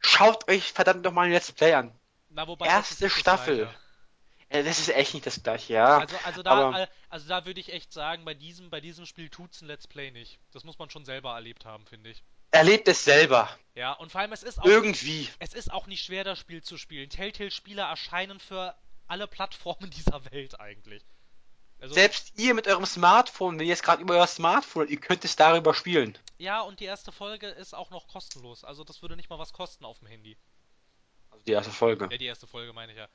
Schaut euch verdammt nochmal ein Let's Play an. na wobei Erste Staffel. Gleiche. Ja, das ist echt nicht das gleiche, ja. Also, also da, aber al- also da würde ich echt sagen, bei diesem, bei diesem Spiel tut's ein Let's Play nicht. Das muss man schon selber erlebt haben, finde ich. erlebt es selber. Ja, und vor allem es ist auch Irgendwie. es ist auch nicht schwer, das Spiel zu spielen. Telltale-Spieler erscheinen für alle Plattformen (laughs) dieser Welt eigentlich. Also, Selbst ihr mit eurem Smartphone, wenn ihr jetzt gerade über euer Smartphone, ihr könnt es darüber spielen. ja, und die erste Folge ist auch noch kostenlos. Also das würde nicht mal was kosten auf dem Handy. Also die erste Folge. Ja, die erste Folge meine ich ja.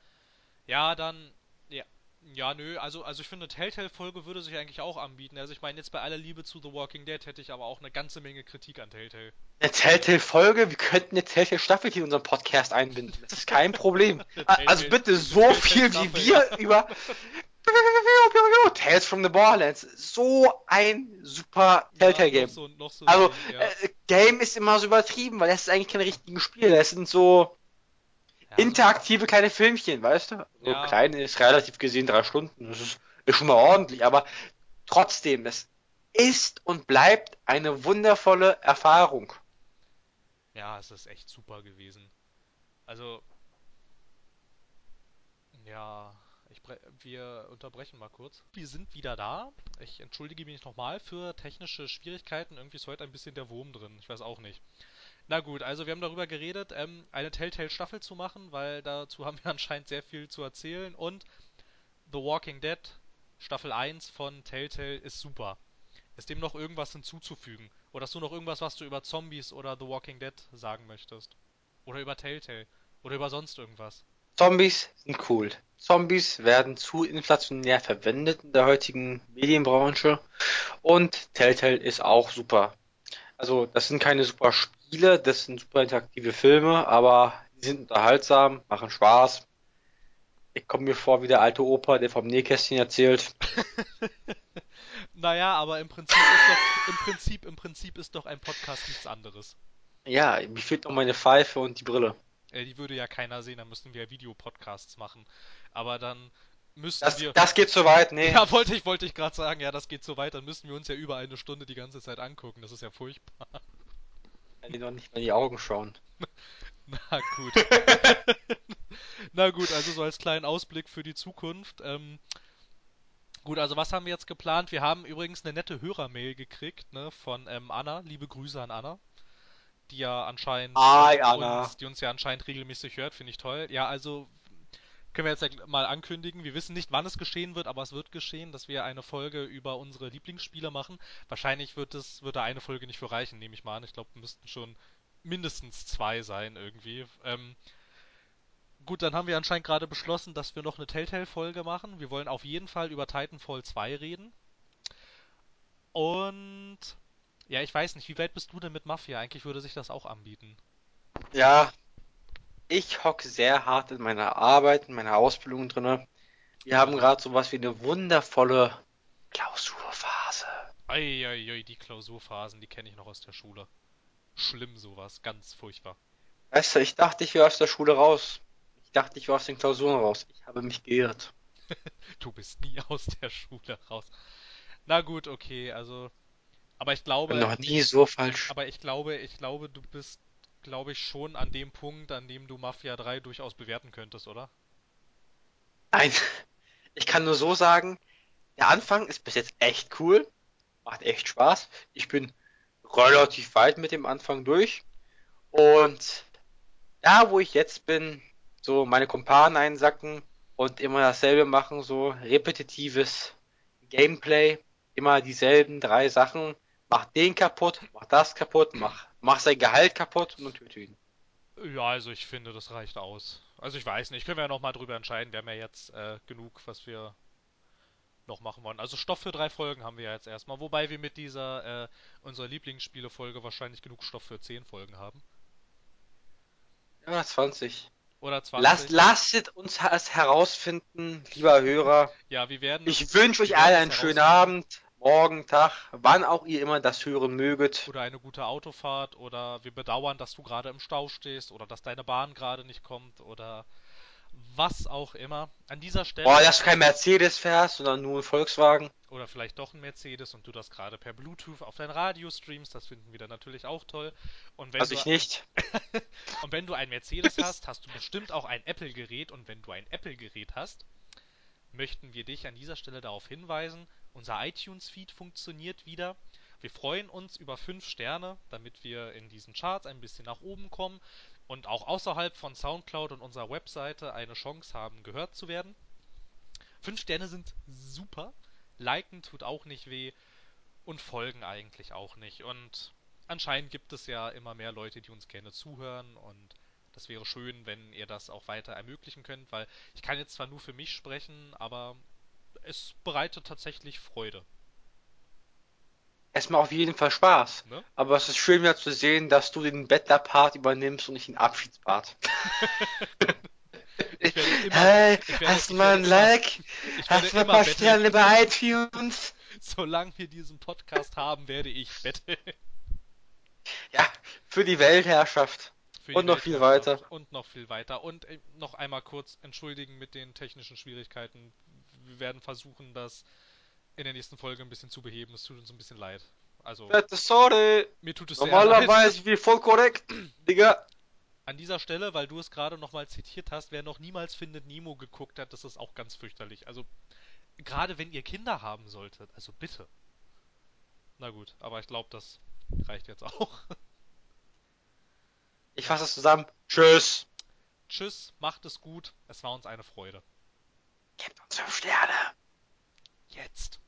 Ja, dann, ja. Ja, nö, also, also ich finde, Telltale-Folge würde sich eigentlich auch anbieten. Also ich meine, jetzt bei aller Liebe zu The Walking Dead hätte ich aber auch eine ganze Menge Kritik an Telltale. Eine Telltale-Folge, wir könnten eine Telltale-Staffel hier in unseren Podcast einbinden. Das ist kein Problem. (laughs) Also bitte so viel wie wir über (laughs) Tales from the Borderlands. So ein super Ja, Telltale-Game. noch so, so Also, ja. äh, Game ist immer so übertrieben, weil das ist eigentlich keine richtigen Spiele. Das sind so Ja, interaktive kleine Filmchen, weißt du? So Ja. klein ist relativ gesehen drei Stunden. Das ist, ist schon mal ordentlich, aber trotzdem, das ist und bleibt eine wundervolle Erfahrung. Ja, es ist echt super gewesen. Also, ja, ich wir unterbrechen mal kurz. Wir sind wieder da. Ich entschuldige mich nochmal für technische Schwierigkeiten. Irgendwie ist heute ein bisschen der Wurm drin. Ich weiß auch nicht. Na gut, also wir haben darüber geredet, ähm, eine Telltale-Staffel zu machen, weil dazu haben wir (laughs) anscheinend sehr viel zu erzählen. Und The Walking Dead Staffel 1 von Telltale ist super. Ist dem noch irgendwas hinzuzufügen? Oder hast du noch irgendwas, was du über Zombies oder The Walking Dead sagen möchtest? Oder über Telltale? Oder über sonst irgendwas? Zombies sind cool. Zombies werden zu inflationär verwendet in der heutigen Medienbranche. Und Telltale ist auch super. Also, das sind keine super Spiele, das sind super interaktive Filme, aber die sind unterhaltsam, machen Spaß. Ich komme mir vor wie der alte Opa, der vom Nähkästchen erzählt. (laughs) Naja, aber im Prinzip ist doch, im Prinzip, im Prinzip ist doch ein Podcast nichts anderes. Ja, mir fehlt noch meine Pfeife und die Brille. Äh, die würde ja keiner sehen, dann müssten wir ja Videopodcasts machen. Aber dann müssten Das, wir. das geht zu weit, nee. Ja, wollte ich, wollte ich gerade sagen, ja, das geht so weit, dann müssten wir uns ja über eine Stunde die ganze Zeit angucken. Das ist ja furchtbar. Ich kann dir noch nicht mal in die Augen schauen. (laughs) Na gut. (laughs) Na gut, also so als kleinen Ausblick für die Zukunft. Ähm, gut, also was haben wir jetzt geplant? Wir haben übrigens eine nette Hörermail gekriegt, ne, von ähm, Anna. Liebe Grüße an Anna, die ja anscheinend Hi, Anna. uns, die uns ja anscheinend regelmäßig hört, finde ich toll. Ja, also können wir jetzt mal ankündigen. Wir wissen nicht, wann es geschehen wird, aber es wird geschehen, dass wir eine Folge über unsere Lieblingsspiele machen. Wahrscheinlich wird es, wird da eine Folge nicht für reichen, nehme ich mal an. Ich glaube, müssten schon mindestens zwei sein irgendwie. Ähm, gut, dann haben wir anscheinend gerade beschlossen, dass wir noch eine Telltale-Folge machen. Wir wollen auf jeden Fall über Titanfall 2 reden. Und ja, ich weiß nicht, wie weit bist du denn mit Mafia? Eigentlich würde sich das auch anbieten. Ja, ich hocke sehr hart in meiner Arbeit, in meiner Ausbildung drinne. Wir haben gerade sowas wie eine wundervolle Klausurphase. Eieiei, die Klausurphasen, die kenne ich noch aus der Schule. Schlimm sowas, ganz furchtbar. Weißt du, ich dachte, ich wäre aus der Schule raus. Ich dachte, ich wäre aus den Klausuren raus. Ich habe mich geirrt. (laughs) Du bist nie aus der Schule raus. Na gut, okay, also. Aber ich Ich bin glaube, noch nie so falsch. aber ich glaube, ich glaube, du bist, glaube ich, schon an dem Punkt, an dem du Mafia 3 durchaus bewerten könntest, oder? Nein, ich kann nur so sagen, der Anfang ist bis jetzt echt cool. Macht echt Spaß. Ich bin relativ weit mit dem Anfang durch. Und da, wo ich jetzt bin, so meine Kumpanen einsacken und immer dasselbe machen, so repetitives Gameplay, immer dieselben drei Sachen. Mach den kaputt, mach das kaputt, mach, mach sein Gehalt kaputt und dann töte ihn. Ja, also ich finde, das reicht aus. Also ich weiß nicht, können wir ja nochmal drüber entscheiden. Wir haben ja jetzt äh, genug, was wir noch machen wollen. Also Stoff für drei Folgen haben wir ja jetzt erstmal, wobei wir mit dieser äh, unserer Lieblingsspiele-Folge wahrscheinlich genug Stoff für zehn Folgen haben. Ja, 20. Oder Lasst, 20. lasst uns es herausfinden, lieber Hörer. Ja, wir werden Ich wünsche euch allen einen schönen. Abend, morgen, Tag, wann auch ihr immer das hören möget. Oder eine gute Autofahrt oder wir bedauern, dass du gerade im Stau stehst oder dass deine Bahn gerade nicht kommt oder was auch immer. An dieser Boah, Stelle dass du kein Mercedes fährst, sondern nur ein Volkswagen. oder vielleicht doch ein Mercedes und du das gerade per Bluetooth auf dein Radio streamst, das finden wir dann natürlich auch toll. Und wenn Also du ich nicht. (laughs) und wenn du ein Mercedes hast, hast du bestimmt auch ein Apple-Gerät und wenn du ein Apple-Gerät hast, möchten wir dich an dieser Stelle darauf hinweisen, unser iTunes-Feed funktioniert wieder. Wir freuen uns über 5 Sterne, damit wir in diesen Charts ein bisschen nach oben kommen und auch außerhalb von SoundCloud und unserer Webseite eine Chance haben, gehört zu werden. 5 Sterne sind super. Liken tut auch nicht weh und folgen eigentlich auch nicht. Und anscheinend gibt es ja immer mehr Leute, die uns gerne zuhören und das wäre schön, wenn ihr das auch weiter ermöglichen könnt, weil ich kann jetzt zwar nur für mich sprechen, aber es bereitet tatsächlich Freude. Es macht auf jeden Fall Spaß. Ne? Aber es ist schön wieder zu sehen, dass du den Bettler-Part übernimmst und nicht den Abschiedspart. (laughs) Ich werde immer, Hey, ich werde, hast du mal ein Like? Hast du mal ein paar betteln. Sterne bei iTunes? (laughs) Solange wir diesen Podcast haben, werde ich betteln. Ja, für die Weltherrschaft. Für die Und noch viel weiter. Und noch viel weiter. Und äh, noch einmal kurz entschuldigen mit den technischen Schwierigkeiten. Wir werden versuchen, das in der nächsten Folge ein bisschen zu beheben. Es tut uns ein bisschen leid. Also, Sorry. mir tut es sehr leid. Normalerweise ich bin voll korrekt, Digga. An dieser Stelle, weil du es gerade nochmal zitiert hast, wer noch niemals Findet Nemo geguckt hat, das ist auch ganz fürchterlich. Also, gerade wenn ihr Kinder haben solltet, also bitte. Na gut, aber ich glaube, das reicht jetzt auch. Ich fasse es zusammen. Tschüss. Tschüss, macht es gut. Es war uns eine Freude. Gebt uns fünf Sterne. Jetzt.